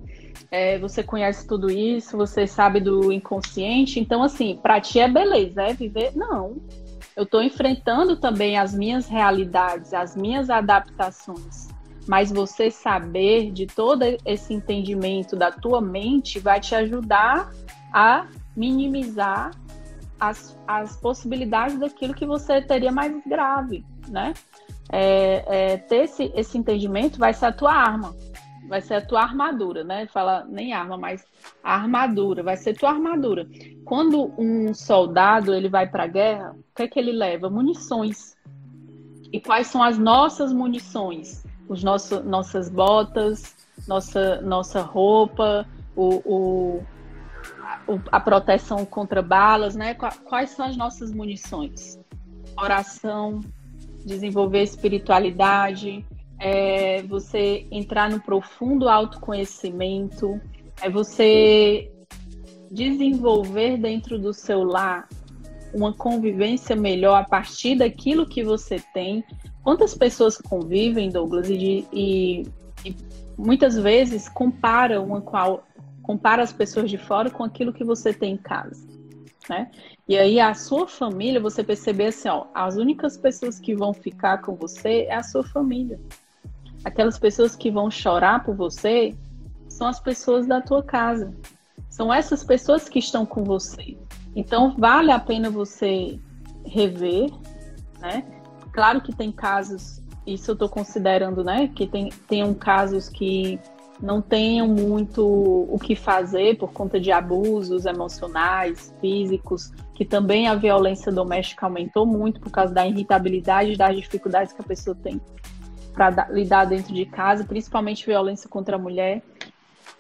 é, você conhece tudo isso, você sabe do inconsciente. Então, assim, para ti é beleza, é viver? Não. Eu estou enfrentando também as minhas realidades, as minhas adaptações mas você saber de todo esse entendimento da tua mente vai te ajudar a minimizar as, as possibilidades daquilo que você teria mais grave, né? É, é, ter esse, esse entendimento vai ser a tua arma, vai ser a tua armadura, né? Fala nem arma, mas armadura, vai ser tua armadura. Quando um soldado ele vai para a guerra, o que é que ele leva? Munições. E quais são as nossas munições? Os nosso, nossas botas, nossa, nossa roupa, o, o, a proteção contra balas, né? Quais são as nossas munições? Oração, desenvolver espiritualidade, é você entrar no profundo autoconhecimento, é você desenvolver dentro do seu lar uma convivência melhor a partir daquilo que você tem, Quantas pessoas convivem, Douglas, e, e, e muitas vezes comparam uma qual compara as pessoas de fora com aquilo que você tem em casa, né? E aí a sua família, você perceber assim, ó, as únicas pessoas que vão ficar com você é a sua família. Aquelas pessoas que vão chorar por você são as pessoas da tua casa. São essas pessoas que estão com você. Então vale a pena você rever, né? Claro que tem casos, isso eu estou considerando, né? Que tem, tenham casos que não tenham muito o que fazer por conta de abusos emocionais, físicos, que também a violência doméstica aumentou muito por causa da irritabilidade, das dificuldades que a pessoa tem para lidar dentro de casa, principalmente violência contra a mulher.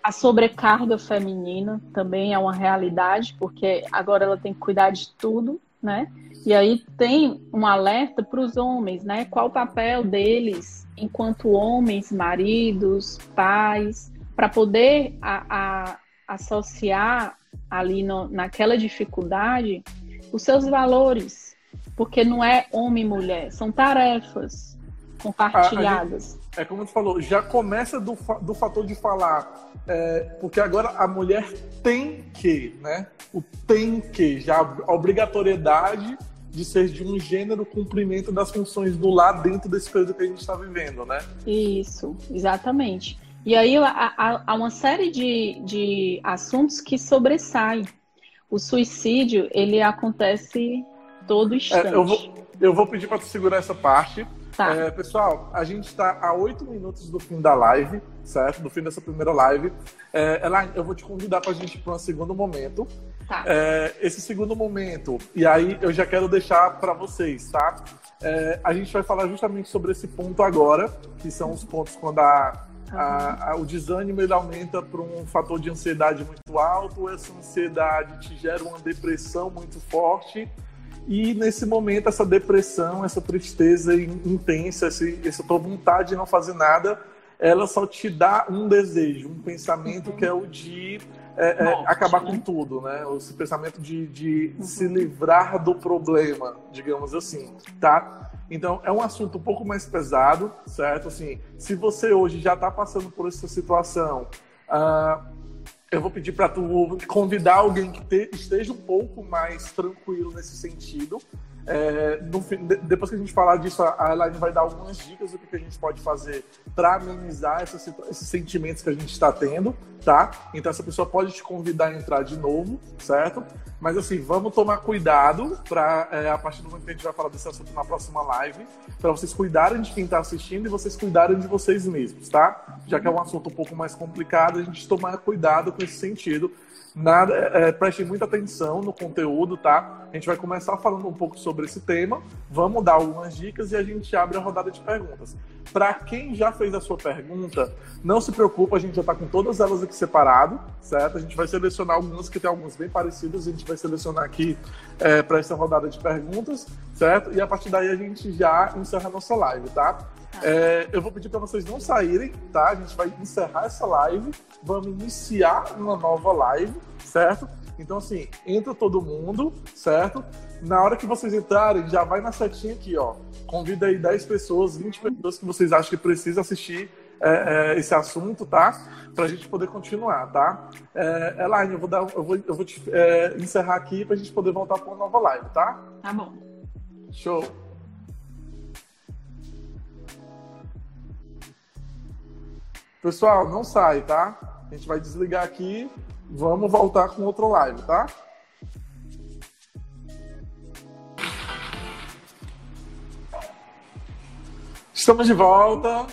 A sobrecarga feminina também é uma realidade, porque agora ela tem que cuidar de tudo, né? E aí tem um alerta para os homens, né? Qual o papel deles enquanto homens, maridos, pais, para poder a, a, associar ali no, naquela dificuldade os seus valores, porque não é homem e mulher, são tarefas compartilhadas. É como você falou, já começa do, do fator de falar, é, porque agora a mulher tem que, né? O tem que, já a obrigatoriedade de ser de um gênero cumprimento das funções do lar dentro desse período que a gente está vivendo, né? Isso, exatamente. E aí há, há uma série de, de assuntos que sobressaem. O suicídio, ele acontece todo instante. É, eu, vou, eu vou pedir para tu segurar essa parte. Tá. É, pessoal, a gente está a oito minutos do fim da live, certo? Do fim dessa primeira live. É, Elaine, eu vou te convidar para a gente para um segundo momento. Tá. É, esse segundo momento, e aí eu já quero deixar para vocês, tá? É, a gente vai falar justamente sobre esse ponto agora, que são os pontos quando a, a, a, o desânimo ele aumenta para um fator de ansiedade muito alto, essa ansiedade te gera uma depressão muito forte e nesse momento essa depressão, essa tristeza intensa, essa tua vontade de não fazer nada, ela só te dá um desejo, um pensamento uhum. que é o de é, é, acabar né? com tudo, né? Esse pensamento de, de uhum. se livrar do problema, digamos assim, tá? Então, é um assunto um pouco mais pesado, certo? Assim, se você hoje já está passando por essa situação, uh, eu vou pedir para tu convidar alguém que te, esteja um pouco mais tranquilo nesse sentido, é, no, depois que a gente falar disso, a Elaine vai dar algumas dicas do que a gente pode fazer para amenizar esses, esses sentimentos que a gente está tendo, tá? Então essa pessoa pode te convidar a entrar de novo, certo? Mas assim, vamos tomar cuidado para é, a partir do momento que a gente vai falar desse assunto na próxima live, para vocês cuidarem de quem está assistindo e vocês cuidarem de vocês mesmos, tá? Já que é um assunto um pouco mais complicado, a gente tomar cuidado com esse sentido Nada, é, é, preste muita atenção no conteúdo, tá? A gente vai começar falando um pouco sobre esse tema, vamos dar algumas dicas e a gente abre a rodada de perguntas. Para quem já fez a sua pergunta, não se preocupe, a gente já está com todas elas aqui separado, certo? A gente vai selecionar algumas que tem alguns bem parecidos, a gente vai selecionar aqui é, para essa rodada de perguntas, certo? E a partir daí a gente já encerra a nossa live, tá? É, eu vou pedir para vocês não saírem, tá? A gente vai encerrar essa live, vamos iniciar uma nova live, certo? Então, assim, entra todo mundo, certo? Na hora que vocês entrarem, já vai na setinha aqui, ó. Convida aí 10 pessoas, 20 pessoas que vocês acham que precisam assistir é, é, esse assunto, tá? Pra gente poder continuar, tá? É, Elaine, eu vou, dar, eu vou, eu vou te, é, encerrar aqui pra gente poder voltar para uma nova live, tá? Tá bom. Show. Pessoal, não sai, tá? A gente vai desligar aqui. Vamos voltar com outra live, tá? Estamos de volta.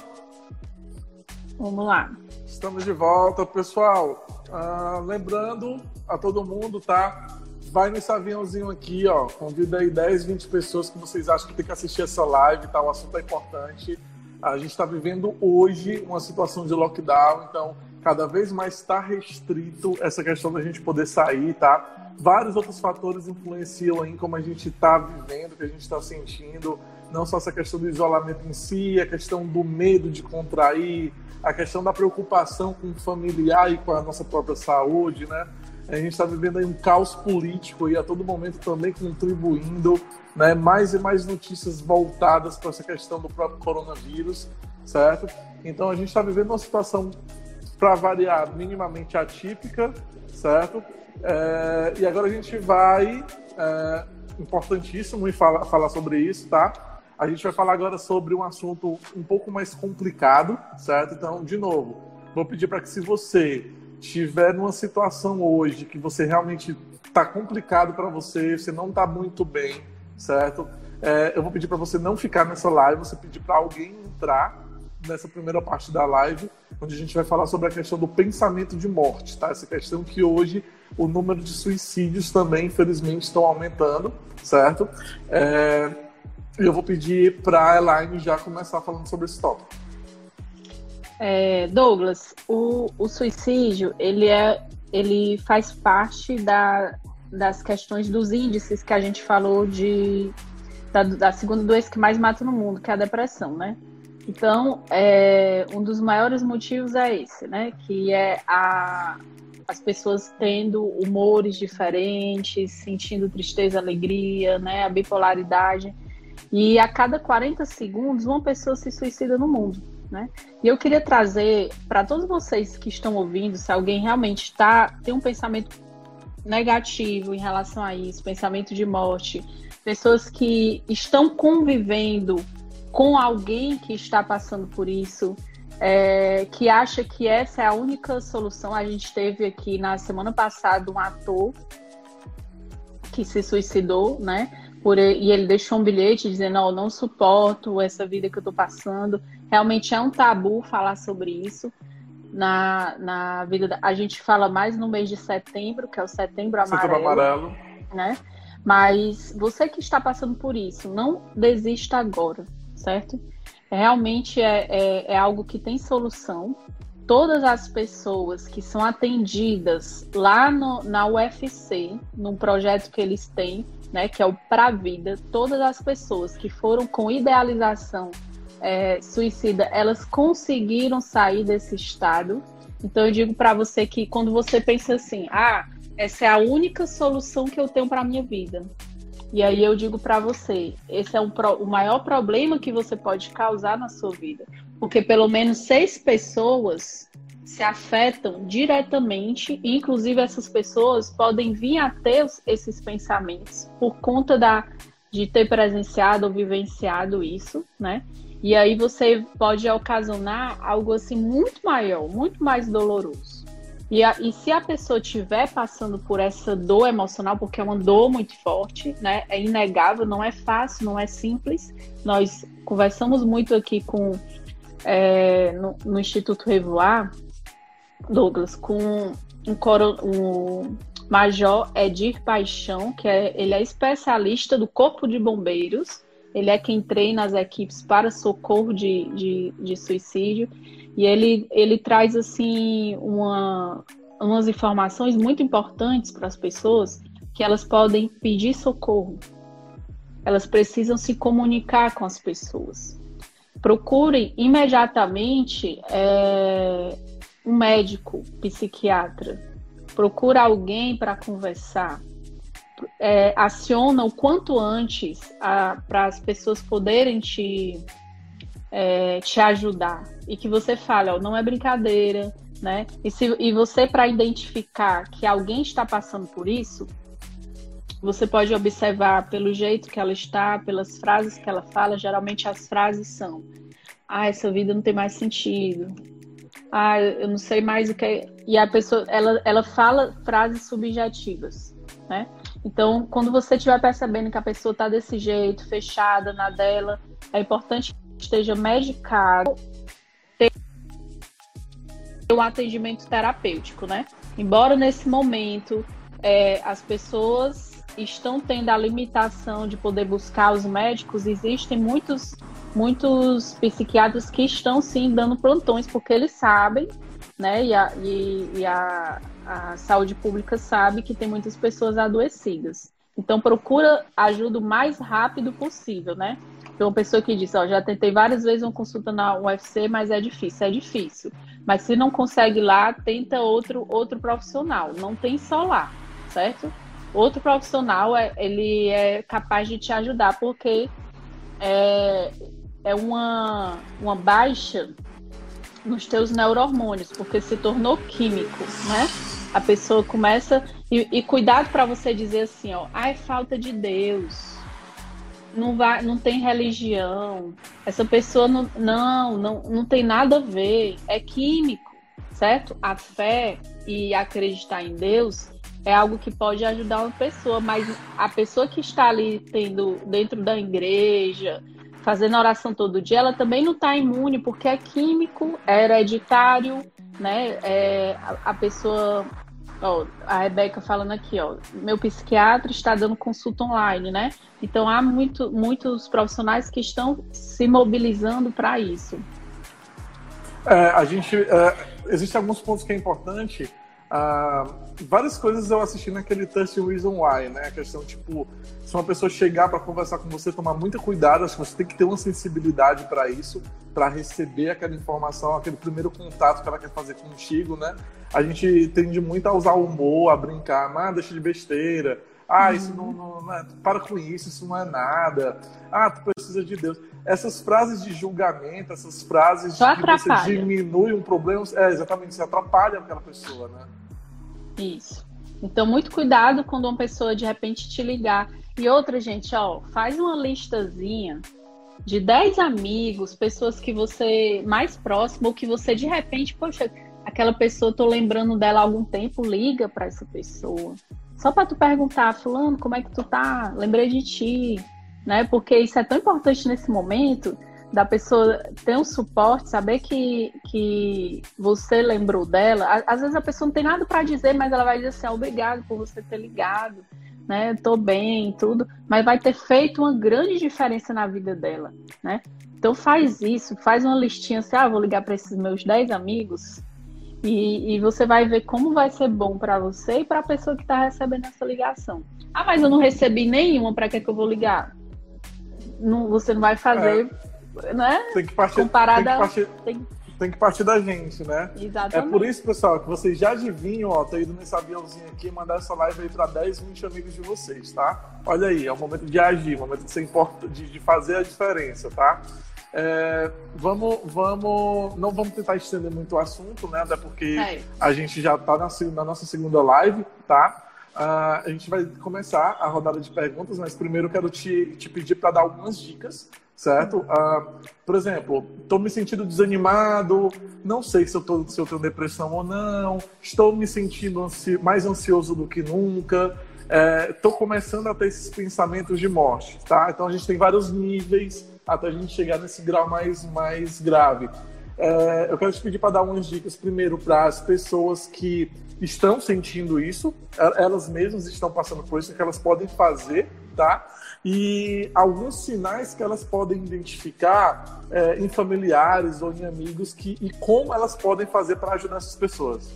Vamos lá. Estamos de volta, pessoal. Ah, lembrando a todo mundo, tá? Vai nesse aviãozinho aqui, ó. Convida aí 10, 20 pessoas que vocês acham que tem que assistir essa live, tá? O assunto é importante. A gente está vivendo hoje uma situação de lockdown, então cada vez mais está restrito essa questão da gente poder sair, tá? Vários outros fatores influenciam em como a gente está vivendo, que a gente está sentindo, não só essa questão do isolamento em si, a questão do medo de contrair, a questão da preocupação com o familiar e com a nossa própria saúde, né? A gente está vivendo aí um caos político e a todo momento também contribuindo, né? Mais e mais notícias voltadas para essa questão do próprio coronavírus, certo? Então a gente está vivendo uma situação, para variar, minimamente atípica, certo? É, e agora a gente vai, é, importantíssimo em falar, falar sobre isso, tá? A gente vai falar agora sobre um assunto um pouco mais complicado, certo? Então, de novo, vou pedir para que se você tiver numa situação hoje que você realmente está complicado para você, você não está muito bem, certo? É, eu vou pedir para você não ficar nessa live, você pedir para alguém entrar nessa primeira parte da live, onde a gente vai falar sobre a questão do pensamento de morte, tá? Essa questão que hoje o número de suicídios também, infelizmente, estão aumentando, certo? É, eu vou pedir para a Elaine já começar falando sobre esse tópico. É, Douglas, o, o suicídio ele é ele faz parte da, das questões dos índices que a gente falou de da, da, segunda doença que mais mata no mundo, que é a depressão, né? Então, é, um dos maiores motivos é esse, né? Que é a, as pessoas tendo humores diferentes, sentindo tristeza, alegria, né? A bipolaridade. E a cada 40 segundos, uma pessoa se suicida no mundo. Né? E eu queria trazer para todos vocês que estão ouvindo, se alguém realmente está tem um pensamento negativo em relação a isso, pensamento de morte, pessoas que estão convivendo com alguém que está passando por isso, é, que acha que essa é a única solução. A gente teve aqui na semana passada um ator que se suicidou, né? Por, e ele deixou um bilhete dizendo: oh, não suporto essa vida que eu estou passando. Realmente é um tabu falar sobre isso na, na vida. Da... A gente fala mais no mês de setembro, que é o setembro amarelo. Setembro amarelo. Né? Mas você que está passando por isso, não desista agora, certo? Realmente é, é, é algo que tem solução. Todas as pessoas que são atendidas lá no, na UFC, num projeto que eles têm, né, que é o Pra Vida, todas as pessoas que foram com idealização é, suicida, elas conseguiram sair desse estado. Então eu digo para você que quando você pensa assim, ah, essa é a única solução que eu tenho para minha vida. E aí eu digo para você, esse é um o maior problema que você pode causar na sua vida, porque pelo menos seis pessoas se afetam diretamente, e inclusive essas pessoas podem vir a ter esses pensamentos por conta da, de ter presenciado ou vivenciado isso, né? E aí você pode ocasionar algo assim muito maior, muito mais doloroso. E, a, e se a pessoa estiver passando por essa dor emocional, porque é uma dor muito forte, né? É inegável, não é fácil, não é simples. Nós conversamos muito aqui com é, no, no, Instituto Revoar, Douglas, com um, coro, um Major Edir Paixão, que é, ele é especialista do Corpo de Bombeiros ele é quem treina as equipes para socorro de, de, de suicídio. E ele, ele traz assim uma, umas informações muito importantes para as pessoas que elas podem pedir socorro. Elas precisam se comunicar com as pessoas. Procurem imediatamente é, um médico, psiquiatra. Procura alguém para conversar é, aciona o quanto antes para as pessoas poderem te, é, te ajudar. E que você fale, ó, não é brincadeira, né? E, se, e você, para identificar que alguém está passando por isso, você pode observar pelo jeito que ela está, pelas frases que ela fala. Geralmente as frases são: Ah, essa vida não tem mais sentido. Ah, eu não sei mais o que. É. E a pessoa, ela, ela fala frases subjetivas, né? Então, quando você estiver percebendo que a pessoa está desse jeito, fechada na dela, é importante que esteja medicado, ter um atendimento terapêutico, né? Embora nesse momento é, as pessoas estão tendo a limitação de poder buscar os médicos, existem muitos, muitos psiquiatras que estão sim dando plantões, porque eles sabem, né? E a, e, e a, a saúde pública sabe que tem muitas pessoas adoecidas. Então procura ajuda o mais rápido possível, né? Tem uma pessoa que diz, ó, já tentei várias vezes uma consulta na UFC, mas é difícil, é difícil. Mas se não consegue lá, tenta outro outro profissional. Não tem só lá, certo? Outro profissional é, ele é capaz de te ajudar, porque é, é uma, uma baixa nos teus neurohormônios, porque se tornou químico, né? A pessoa começa e, e cuidado para você dizer assim, ó, ah, é falta de Deus, não vai, não tem religião, essa pessoa não, não, não, não tem nada a ver, é químico, certo? A fé e acreditar em Deus é algo que pode ajudar uma pessoa, mas a pessoa que está ali tendo dentro da igreja, fazendo oração todo dia, ela também não está imune, porque é químico, é hereditário, né? É, a, a pessoa. Ó, a Rebeca falando aqui, ó, meu psiquiatra está dando consulta online, né? Então há muito, muitos profissionais que estão se mobilizando para isso. É, a gente. É, Existem alguns pontos que é importante. Uh, várias coisas eu assisti naquele Thirsty Reason Why, né? A questão, tipo, se uma pessoa chegar para conversar com você, tomar muito cuidado, acho que você tem que ter uma sensibilidade para isso, para receber aquela informação, aquele primeiro contato que ela quer fazer contigo, né? A gente tende muito a usar o humor, a brincar, ah, deixa de besteira, ah, isso não, não, não é, para com isso, isso não é nada, ah, tu precisa de Deus essas frases de julgamento, essas frases Só de que você diminui um problema, é exatamente, você atrapalha aquela pessoa, né? Isso. Então, muito cuidado quando uma pessoa de repente te ligar. E outra, gente, ó, faz uma listazinha de 10 amigos, pessoas que você mais próximo, ou que você de repente, poxa, aquela pessoa, tô lembrando dela há algum tempo, liga para essa pessoa. Só para tu perguntar, fulano, como é que tu tá? Lembrei de ti né? Porque isso é tão importante nesse momento da pessoa ter um suporte, saber que, que você lembrou dela. Às vezes a pessoa não tem nada para dizer, mas ela vai dizer assim: ah, obrigado por você ter ligado, né? Tô bem, tudo, mas vai ter feito uma grande diferença na vida dela, né? Então faz isso, faz uma listinha assim: ah, vou ligar para esses meus 10 amigos. E, e, você vai ver como vai ser bom para você e para a pessoa que está recebendo essa ligação. Ah, mas eu não recebi nenhuma, para que, que eu vou ligar? não, você não vai fazer, é. Né? Tem que partir, Comparada, tem que partir, tem... tem... que partir da gente, né? Exatamente. É por isso, pessoal, que vocês já adivinham, ó, tô indo nesse aviãozinho aqui e mandar essa live aí para 10, 20 amigos de vocês, tá? Olha aí, é o momento de agir, o momento de, ser import... de, de fazer a diferença, tá? É, vamos, vamos, não vamos tentar estender muito o assunto, né? Até porque é. a gente já está na, na, nossa segunda live, tá? Uh, a gente vai começar a rodada de perguntas, mas primeiro eu quero te, te pedir para dar algumas dicas, certo? Uh, por exemplo, estou me sentindo desanimado, não sei se eu, tô, se eu tenho depressão ou não, estou me sentindo ansi mais ansioso do que nunca, estou é, começando a ter esses pensamentos de morte, tá? Então a gente tem vários níveis até a gente chegar nesse grau mais, mais grave. É, eu quero te pedir para dar umas dicas primeiro para as pessoas que estão sentindo isso, elas mesmas estão passando por isso, que elas podem fazer, tá? E alguns sinais que elas podem identificar é, em familiares ou em amigos que, e como elas podem fazer para ajudar essas pessoas.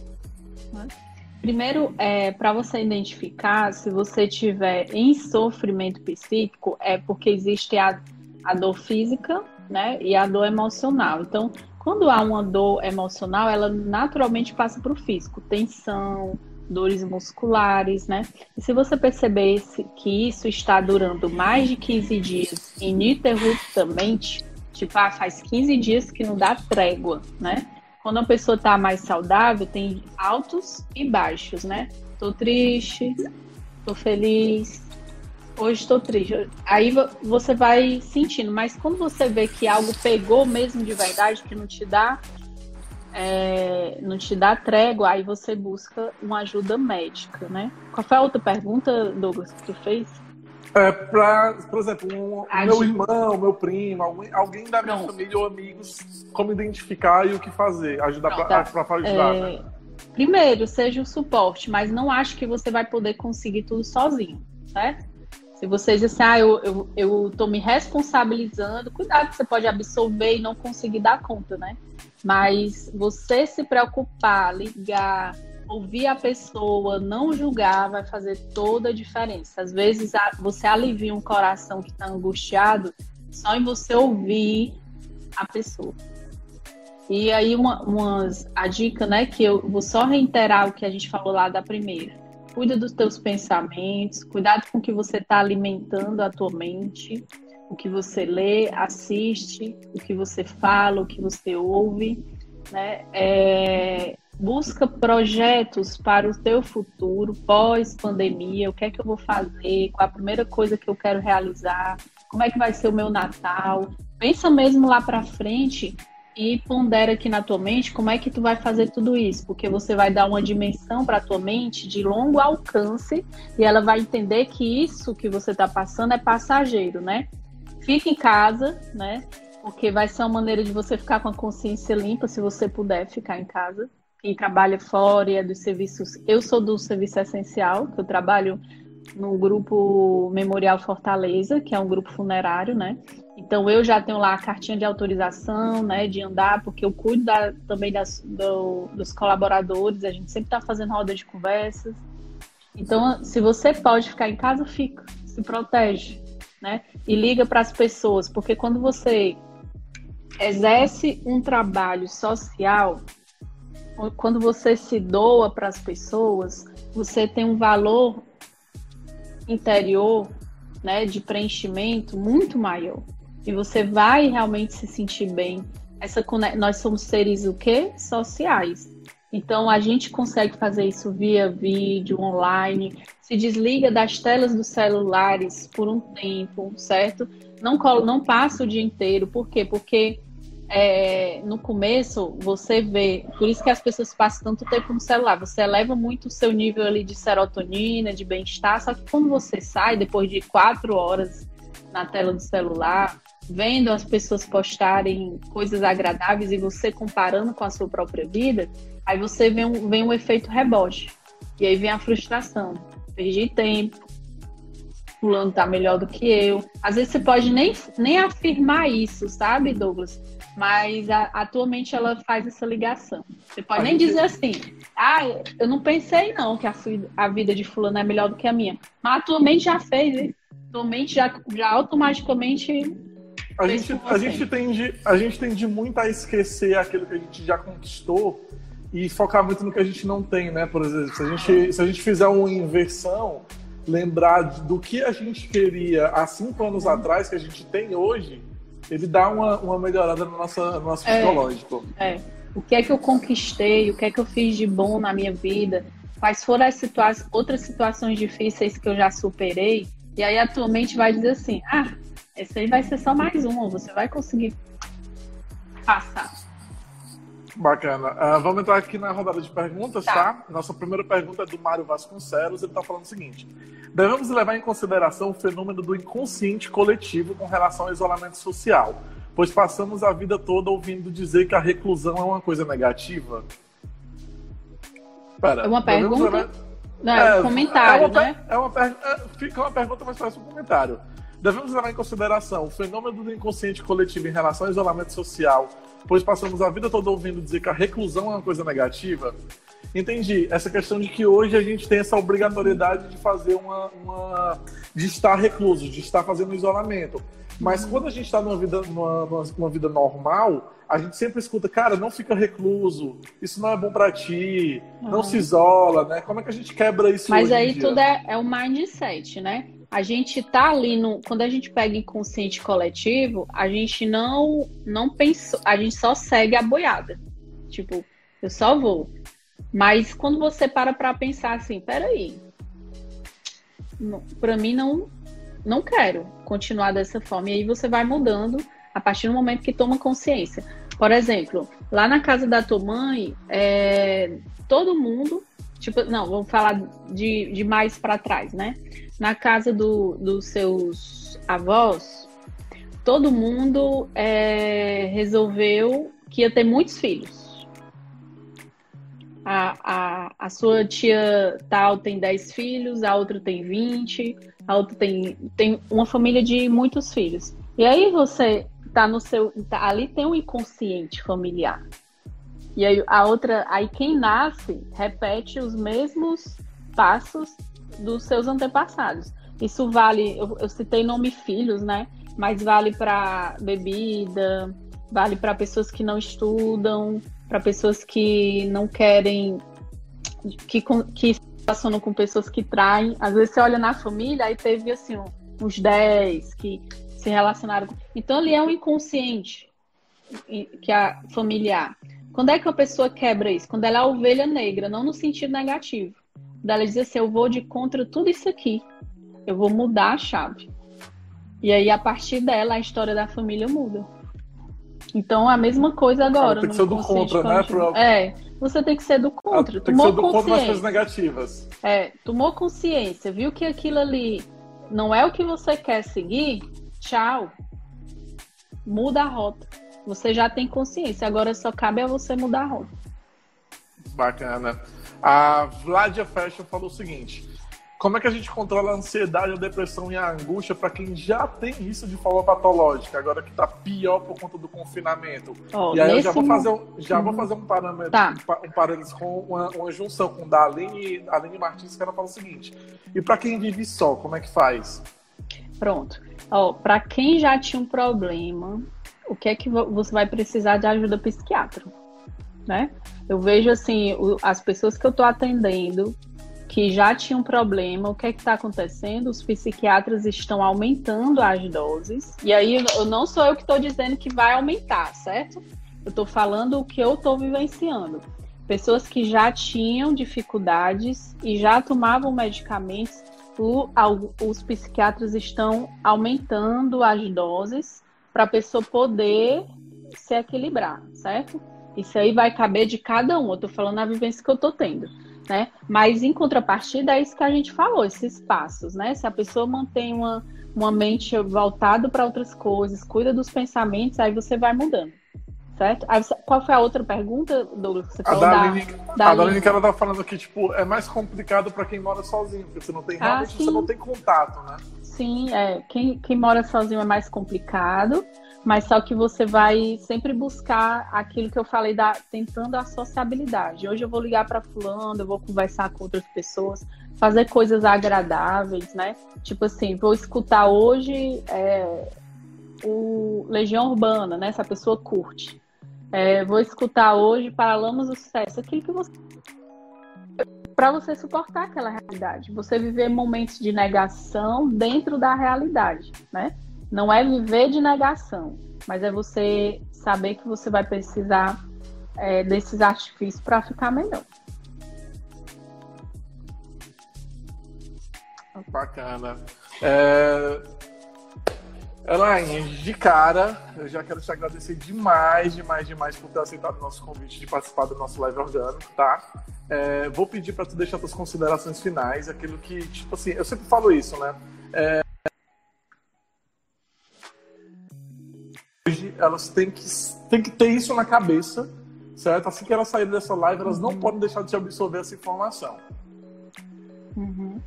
Primeiro, é, para você identificar se você tiver em sofrimento psíquico, é porque existe a, a dor física né, e a dor emocional. Então, quando há uma dor emocional, ela naturalmente passa para o físico, tensão, dores musculares, né? E se você perceber que isso está durando mais de 15 dias ininterruptamente, tipo, ah, faz 15 dias que não dá trégua, né? Quando a pessoa está mais saudável, tem altos e baixos, né? Tô triste, tô feliz, hoje estou triste. Aí você vai sentindo, mas quando você vê que algo pegou mesmo de verdade, que não te dá, é, não te dá trégua, aí você busca uma ajuda médica, né? Qual foi a outra pergunta, Douglas, que tu fez? É, pra, por exemplo, um, meu irmão, meu primo, alguém, alguém da minha família ou amigos, como identificar e o que fazer, ajudar para tá. ajudar, é... né? Primeiro, seja o suporte, mas não acho que você vai poder conseguir tudo sozinho, certo? Se vocês dizem assim, ah, eu, eu, eu tô me responsabilizando, cuidado que você pode absorver e não conseguir dar conta, né? Mas você se preocupar, ligar, ouvir a pessoa, não julgar, vai fazer toda a diferença. Às vezes você alivia um coração que está angustiado só em você ouvir a pessoa. E aí, uma, a dica, né, que eu vou só reiterar o que a gente falou lá da primeira cuida dos teus pensamentos, cuidado com o que você está alimentando a tua mente, o que você lê, assiste, o que você fala, o que você ouve, né? É, busca projetos para o teu futuro pós-pandemia, o que é que eu vou fazer, qual a primeira coisa que eu quero realizar, como é que vai ser o meu Natal. Pensa mesmo lá para frente e pondera aqui na tua mente como é que tu vai fazer tudo isso, porque você vai dar uma dimensão para tua mente de longo alcance e ela vai entender que isso que você está passando é passageiro, né? Fique em casa, né? Porque vai ser uma maneira de você ficar com a consciência limpa, se você puder ficar em casa. Quem trabalha fora e é dos serviços, eu sou do serviço essencial, que eu trabalho no grupo Memorial Fortaleza, que é um grupo funerário, né? Então eu já tenho lá a cartinha de autorização, né, de andar, porque eu cuido da, também das, do, dos colaboradores, a gente sempre está fazendo roda de conversas. Então, se você pode ficar em casa, fica, se protege, né? E liga para as pessoas, porque quando você exerce um trabalho social, quando você se doa para as pessoas, você tem um valor interior, né, de preenchimento muito maior. E você vai realmente se sentir bem. Essa nós somos seres o quê? Sociais. Então a gente consegue fazer isso via vídeo, online, se desliga das telas dos celulares por um tempo, certo? Não, não passa o dia inteiro. Por quê? Porque é, no começo você vê, por isso que as pessoas passam tanto tempo no celular, você eleva muito o seu nível ali de serotonina, de bem-estar, só que quando você sai depois de quatro horas na tela do celular, vendo as pessoas postarem coisas agradáveis e você comparando com a sua própria vida, aí você vê um, vem um efeito rebote. E aí vem a frustração. Perdi tempo, fulano tá melhor do que eu. Às vezes você pode nem, nem afirmar isso, sabe, Douglas? Mas a, atualmente ela faz essa ligação. Você pode a nem dizer assim, ah, eu não pensei não que a, a vida de fulano é melhor do que a minha. Mas atualmente já fez, hein? Atualmente já, já automaticamente a gente, a, gente tende, a gente tende muito a esquecer aquilo que a gente já conquistou e focar muito no que a gente não tem, né? Por exemplo, se a gente, se a gente fizer uma inversão, lembrar do que a gente queria há cinco anos atrás, que a gente tem hoje, ele dá uma, uma melhorada no nosso, no nosso é, psicológico. É. O que é que eu conquistei, o que é que eu fiz de bom na minha vida, quais foram as situa outras situações difíceis que eu já superei, e aí atualmente vai dizer assim, ah, esse aí vai ser só mais um, você vai conseguir passar. Bacana. Uh, vamos entrar aqui na rodada de perguntas, tá. tá? Nossa primeira pergunta é do Mário Vasconcelos. Ele está falando o seguinte: devemos levar em consideração o fenômeno do inconsciente coletivo com relação ao isolamento social, pois passamos a vida toda ouvindo dizer que a reclusão é uma coisa negativa? Pera, é uma pergunta? Levar... Não, é, um comentário, é uma, né? É uma, é, fica uma pergunta, mas parece um comentário. Devemos levar em consideração o fenômeno do inconsciente coletivo em relação ao isolamento social pois passamos a vida toda ouvindo dizer que a reclusão é uma coisa negativa. Entendi. Essa questão de que hoje a gente tem essa obrigatoriedade de fazer uma. uma de estar recluso, de estar fazendo isolamento. Mas uhum. quando a gente está numa vida, numa, numa, vida normal, a gente sempre escuta, cara, não fica recluso, isso não é bom para ti, uhum. não se isola, né? Como é que a gente quebra isso Mas aí tudo é, é o mindset, né? A gente tá ali no. Quando a gente pega inconsciente coletivo, a gente não não pensou, a gente só segue a boiada. Tipo, eu só vou. Mas quando você para para pensar assim, peraí, para mim não não quero continuar dessa forma. E aí você vai mudando a partir do momento que toma consciência. Por exemplo, lá na casa da tua mãe, é, todo mundo, tipo, não, vamos falar de, de mais para trás, né? na casa do, dos seus avós, todo mundo é, resolveu que ia ter muitos filhos. A, a, a sua tia tal tem 10 filhos, a outra tem 20, a outra tem, tem uma família de muitos filhos. E aí você tá no seu. Tá, ali tem um inconsciente familiar. E aí a outra. Aí quem nasce repete os mesmos passos dos seus antepassados. Isso vale, eu, eu citei nome filhos, né? Mas vale para bebida, vale para pessoas que não estudam, para pessoas que não querem, que, que relacionam com pessoas que traem. Às vezes você olha na família, aí teve assim, uns 10 que se relacionaram. Então ali é um inconsciente que é familiar. Quando é que a pessoa quebra isso? Quando ela é a ovelha negra, não no sentido negativo dela dizer assim: eu vou de contra tudo isso aqui, eu vou mudar a chave. E aí, a partir dela, a história da família muda. Então, a mesma coisa agora. Tem que ser do contra, né? Pro... É, você tem que ser do contra. Tem tomou que ser do contra nas coisas negativas. É, tomou consciência, viu que aquilo ali não é o que você quer seguir, tchau. Muda a rota. Você já tem consciência, agora só cabe a você mudar a rota. Bacana. A Vladia Fashion falou o seguinte: como é que a gente controla a ansiedade, a depressão e a angústia para quem já tem isso de forma patológica, agora que está pior por conta do confinamento? Oh, e aí eu já vou fazer um, já uhum. vou fazer um parâmetro, tá. um, parâmetro com uma, uma, junção com da Aline, Aline Martins, que ela fala o seguinte: e para quem vive só, como é que faz? Pronto. Oh, para quem já tinha um problema, o que é que você vai precisar de ajuda psiquiátrica, né? Eu vejo assim, as pessoas que eu estou atendendo que já tinham problema, o que é que está acontecendo? Os psiquiatras estão aumentando as doses, e aí eu, não sou eu que estou dizendo que vai aumentar, certo? Eu estou falando o que eu estou vivenciando. Pessoas que já tinham dificuldades e já tomavam medicamentos, o, os psiquiatras estão aumentando as doses para a pessoa poder se equilibrar, certo? Isso aí vai caber de cada um. Eu estou falando a vivência que eu estou tendo né? Mas em contrapartida é isso que a gente falou, esses passos, né? Se a pessoa mantém uma, uma mente voltada para outras coisas, cuida dos pensamentos, aí você vai mudando. Certo? Aí, qual foi a outra pergunta, Douglas? Você falou a Daline, da, a Daline que ela tá falando que tipo, é mais complicado para quem mora sozinho, porque você não tem realmente ah, você não tem contato, né? Sim, é. Quem, quem mora sozinho é mais complicado mas só que você vai sempre buscar aquilo que eu falei da tentando a sociabilidade. Hoje eu vou ligar para fulano, eu vou conversar com outras pessoas, fazer coisas agradáveis, né? Tipo assim, vou escutar hoje é, o Legião Urbana, né? Essa pessoa curte. É, vou escutar hoje Paralamas do Sucesso, aquilo que você para você suportar aquela realidade, você viver momentos de negação dentro da realidade, né? Não é viver de negação, mas é você saber que você vai precisar é, desses artifícios para ficar melhor. Bacana. É... Elaine, de cara, eu já quero te agradecer demais, demais, demais por ter aceitado o nosso convite de participar do nosso live orgânico, tá? É, vou pedir para tu deixar tuas considerações finais, aquilo que, tipo assim, eu sempre falo isso, né? É, hoje elas têm que, têm que ter isso na cabeça, certo? Assim que elas saírem dessa live, elas não podem deixar de absorver essa informação. Uhum.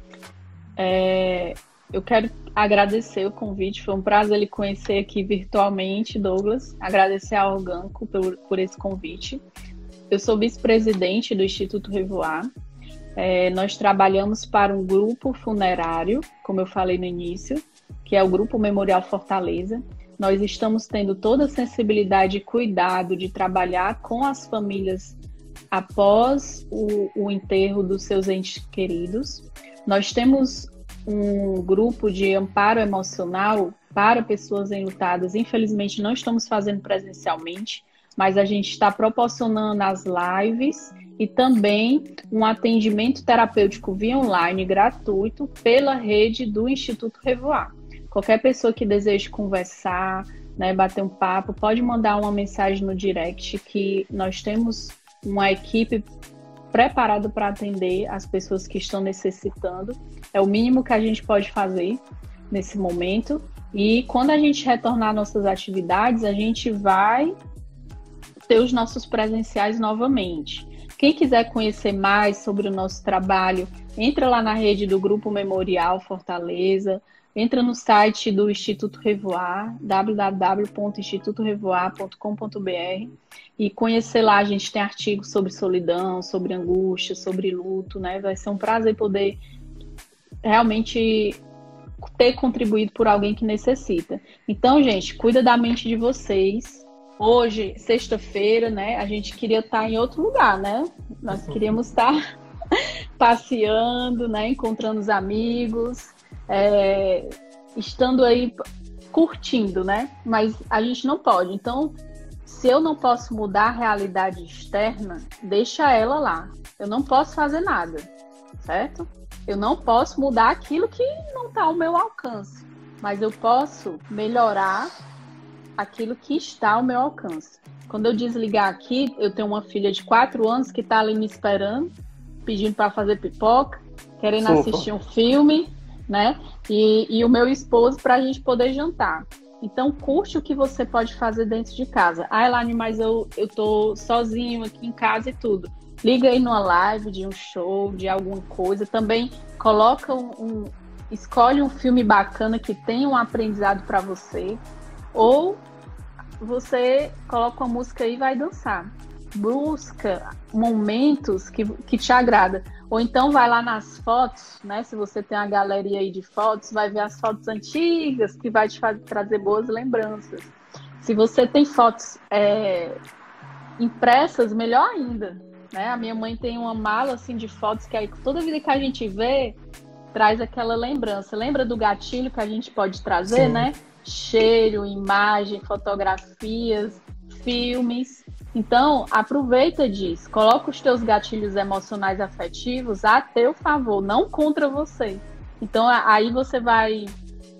É, eu quero agradecer o convite, foi um prazer lhe conhecer aqui virtualmente, Douglas. Agradecer ao Organco por, por esse convite. Eu sou vice-presidente do Instituto Revoar. É, nós trabalhamos para um grupo funerário, como eu falei no início, que é o Grupo Memorial Fortaleza nós estamos tendo toda a sensibilidade e cuidado de trabalhar com as famílias após o, o enterro dos seus entes queridos. Nós temos um grupo de amparo emocional para pessoas enlutadas. Infelizmente, não estamos fazendo presencialmente, mas a gente está proporcionando as lives e também um atendimento terapêutico via online gratuito pela rede do Instituto Revoar. Qualquer pessoa que deseje conversar, né, bater um papo, pode mandar uma mensagem no direct que nós temos uma equipe preparada para atender as pessoas que estão necessitando. É o mínimo que a gente pode fazer nesse momento. E quando a gente retornar nossas atividades, a gente vai ter os nossos presenciais novamente. Quem quiser conhecer mais sobre o nosso trabalho, entra lá na rede do Grupo Memorial Fortaleza, entra no site do Instituto Revoar, www.institutorevoar.com.br e conhecer lá. A gente tem artigos sobre solidão, sobre angústia, sobre luto, né? Vai ser um prazer poder realmente ter contribuído por alguém que necessita. Então, gente, cuida da mente de vocês. Hoje, sexta-feira, né? A gente queria estar em outro lugar, né? Nós queríamos estar passeando, né? Encontrando os amigos, é, estando aí curtindo, né? Mas a gente não pode. Então, se eu não posso mudar a realidade externa, deixa ela lá. Eu não posso fazer nada, certo? Eu não posso mudar aquilo que não está ao meu alcance, mas eu posso melhorar aquilo que está ao meu alcance. Quando eu desligar aqui, eu tenho uma filha de quatro anos que está ali me esperando, pedindo para fazer pipoca, querendo assistir um filme né? E, e o meu esposo para a gente poder jantar. Então, curte o que você pode fazer dentro de casa. Ah, Elaine, mas eu, eu tô sozinho aqui em casa e tudo. liga aí numa live de um show, de alguma coisa. Também coloca um, um escolhe um filme bacana que tenha um aprendizado para você. Ou você coloca uma música aí e vai dançar. Busca momentos que, que te agrada. Ou então vai lá nas fotos, né? Se você tem uma galeria aí de fotos, vai ver as fotos antigas que vai te fazer, trazer boas lembranças. Se você tem fotos é, impressas, melhor ainda. Né? A minha mãe tem uma mala assim de fotos que aí toda vida que a gente vê traz aquela lembrança. Lembra do gatilho que a gente pode trazer, Sim. né? Cheiro, imagem, fotografias, filmes. Então, aproveita disso. Coloca os teus gatilhos emocionais afetivos a teu favor, não contra você. Então, aí você vai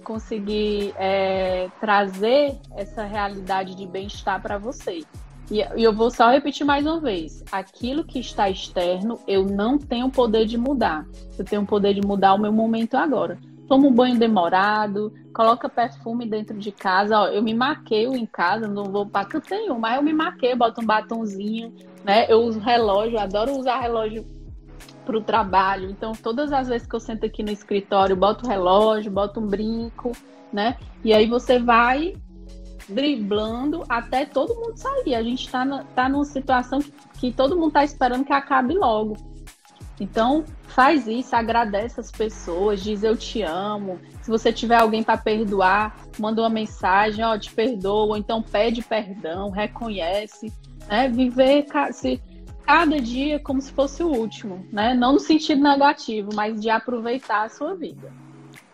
conseguir é, trazer essa realidade de bem-estar para você. E, e eu vou só repetir mais uma vez: aquilo que está externo, eu não tenho poder de mudar. Eu tenho o poder de mudar o meu momento agora. Toma um banho demorado, coloca perfume dentro de casa. Ó, eu me maqueio em casa, não vou para canto nenhum, mas eu me maqueio, boto um batonzinho, né? Eu uso relógio, adoro usar relógio para o trabalho. Então, todas as vezes que eu sento aqui no escritório, boto relógio, boto um brinco, né? E aí você vai driblando até todo mundo sair. A gente está tá numa situação que, que todo mundo está esperando que acabe logo. Então, faz isso, agradece as pessoas, diz eu te amo. Se você tiver alguém para perdoar, manda uma mensagem, ó, te perdoa, ou então pede perdão, reconhece, né? Viver se, cada dia como se fosse o último, né? Não no sentido negativo, mas de aproveitar a sua vida.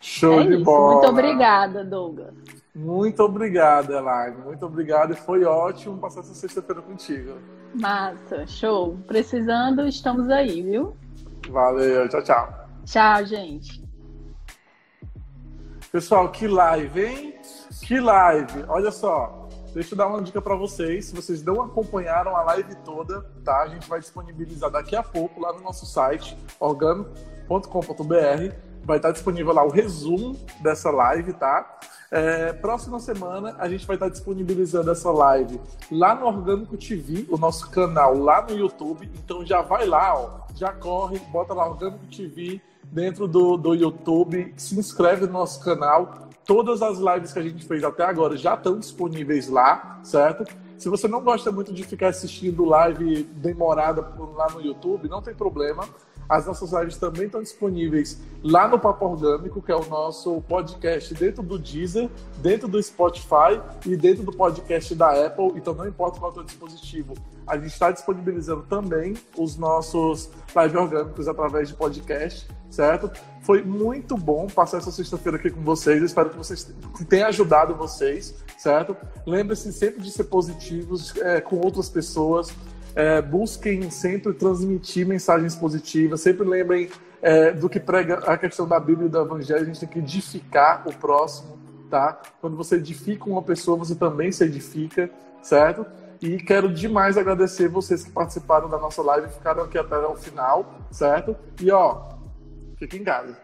Show é de isso. bola. Muito obrigada, Douglas. Muito obrigado, Elaine. Muito obrigado e foi ótimo passar essa sexta-feira contigo. Massa, show. Precisando, estamos aí, viu? Valeu, tchau, tchau. Tchau, gente. Pessoal, que live, hein? Que live. Olha só, deixa eu dar uma dica para vocês. Se vocês não acompanharam a live toda, tá? A gente vai disponibilizar daqui a pouco lá no nosso site, organo.com.br. Vai estar disponível lá o resumo dessa live, tá? É, próxima semana a gente vai estar disponibilizando essa live lá no Orgânico TV, o nosso canal lá no YouTube. Então já vai lá, ó, já corre, bota lá Orgânico TV dentro do, do YouTube, se inscreve no nosso canal. Todas as lives que a gente fez até agora já estão disponíveis lá, certo? Se você não gosta muito de ficar assistindo live demorada lá no YouTube, não tem problema. As nossas lives também estão disponíveis lá no Papo Orgânico, que é o nosso podcast dentro do Deezer, dentro do Spotify e dentro do podcast da Apple. Então, não importa qual é o seu dispositivo, a gente está disponibilizando também os nossos live orgânicos através de podcast, certo? Foi muito bom passar essa sexta-feira aqui com vocês. Espero que vocês tenha ajudado vocês, certo? Lembre-se sempre de ser positivos é, com outras pessoas é, busquem sempre transmitir mensagens positivas, sempre lembrem é, do que prega a questão da Bíblia e do Evangelho, a gente tem que edificar o próximo, tá? Quando você edifica uma pessoa, você também se edifica, certo? E quero demais agradecer vocês que participaram da nossa live ficaram aqui até o final, certo? E ó, fiquem em casa.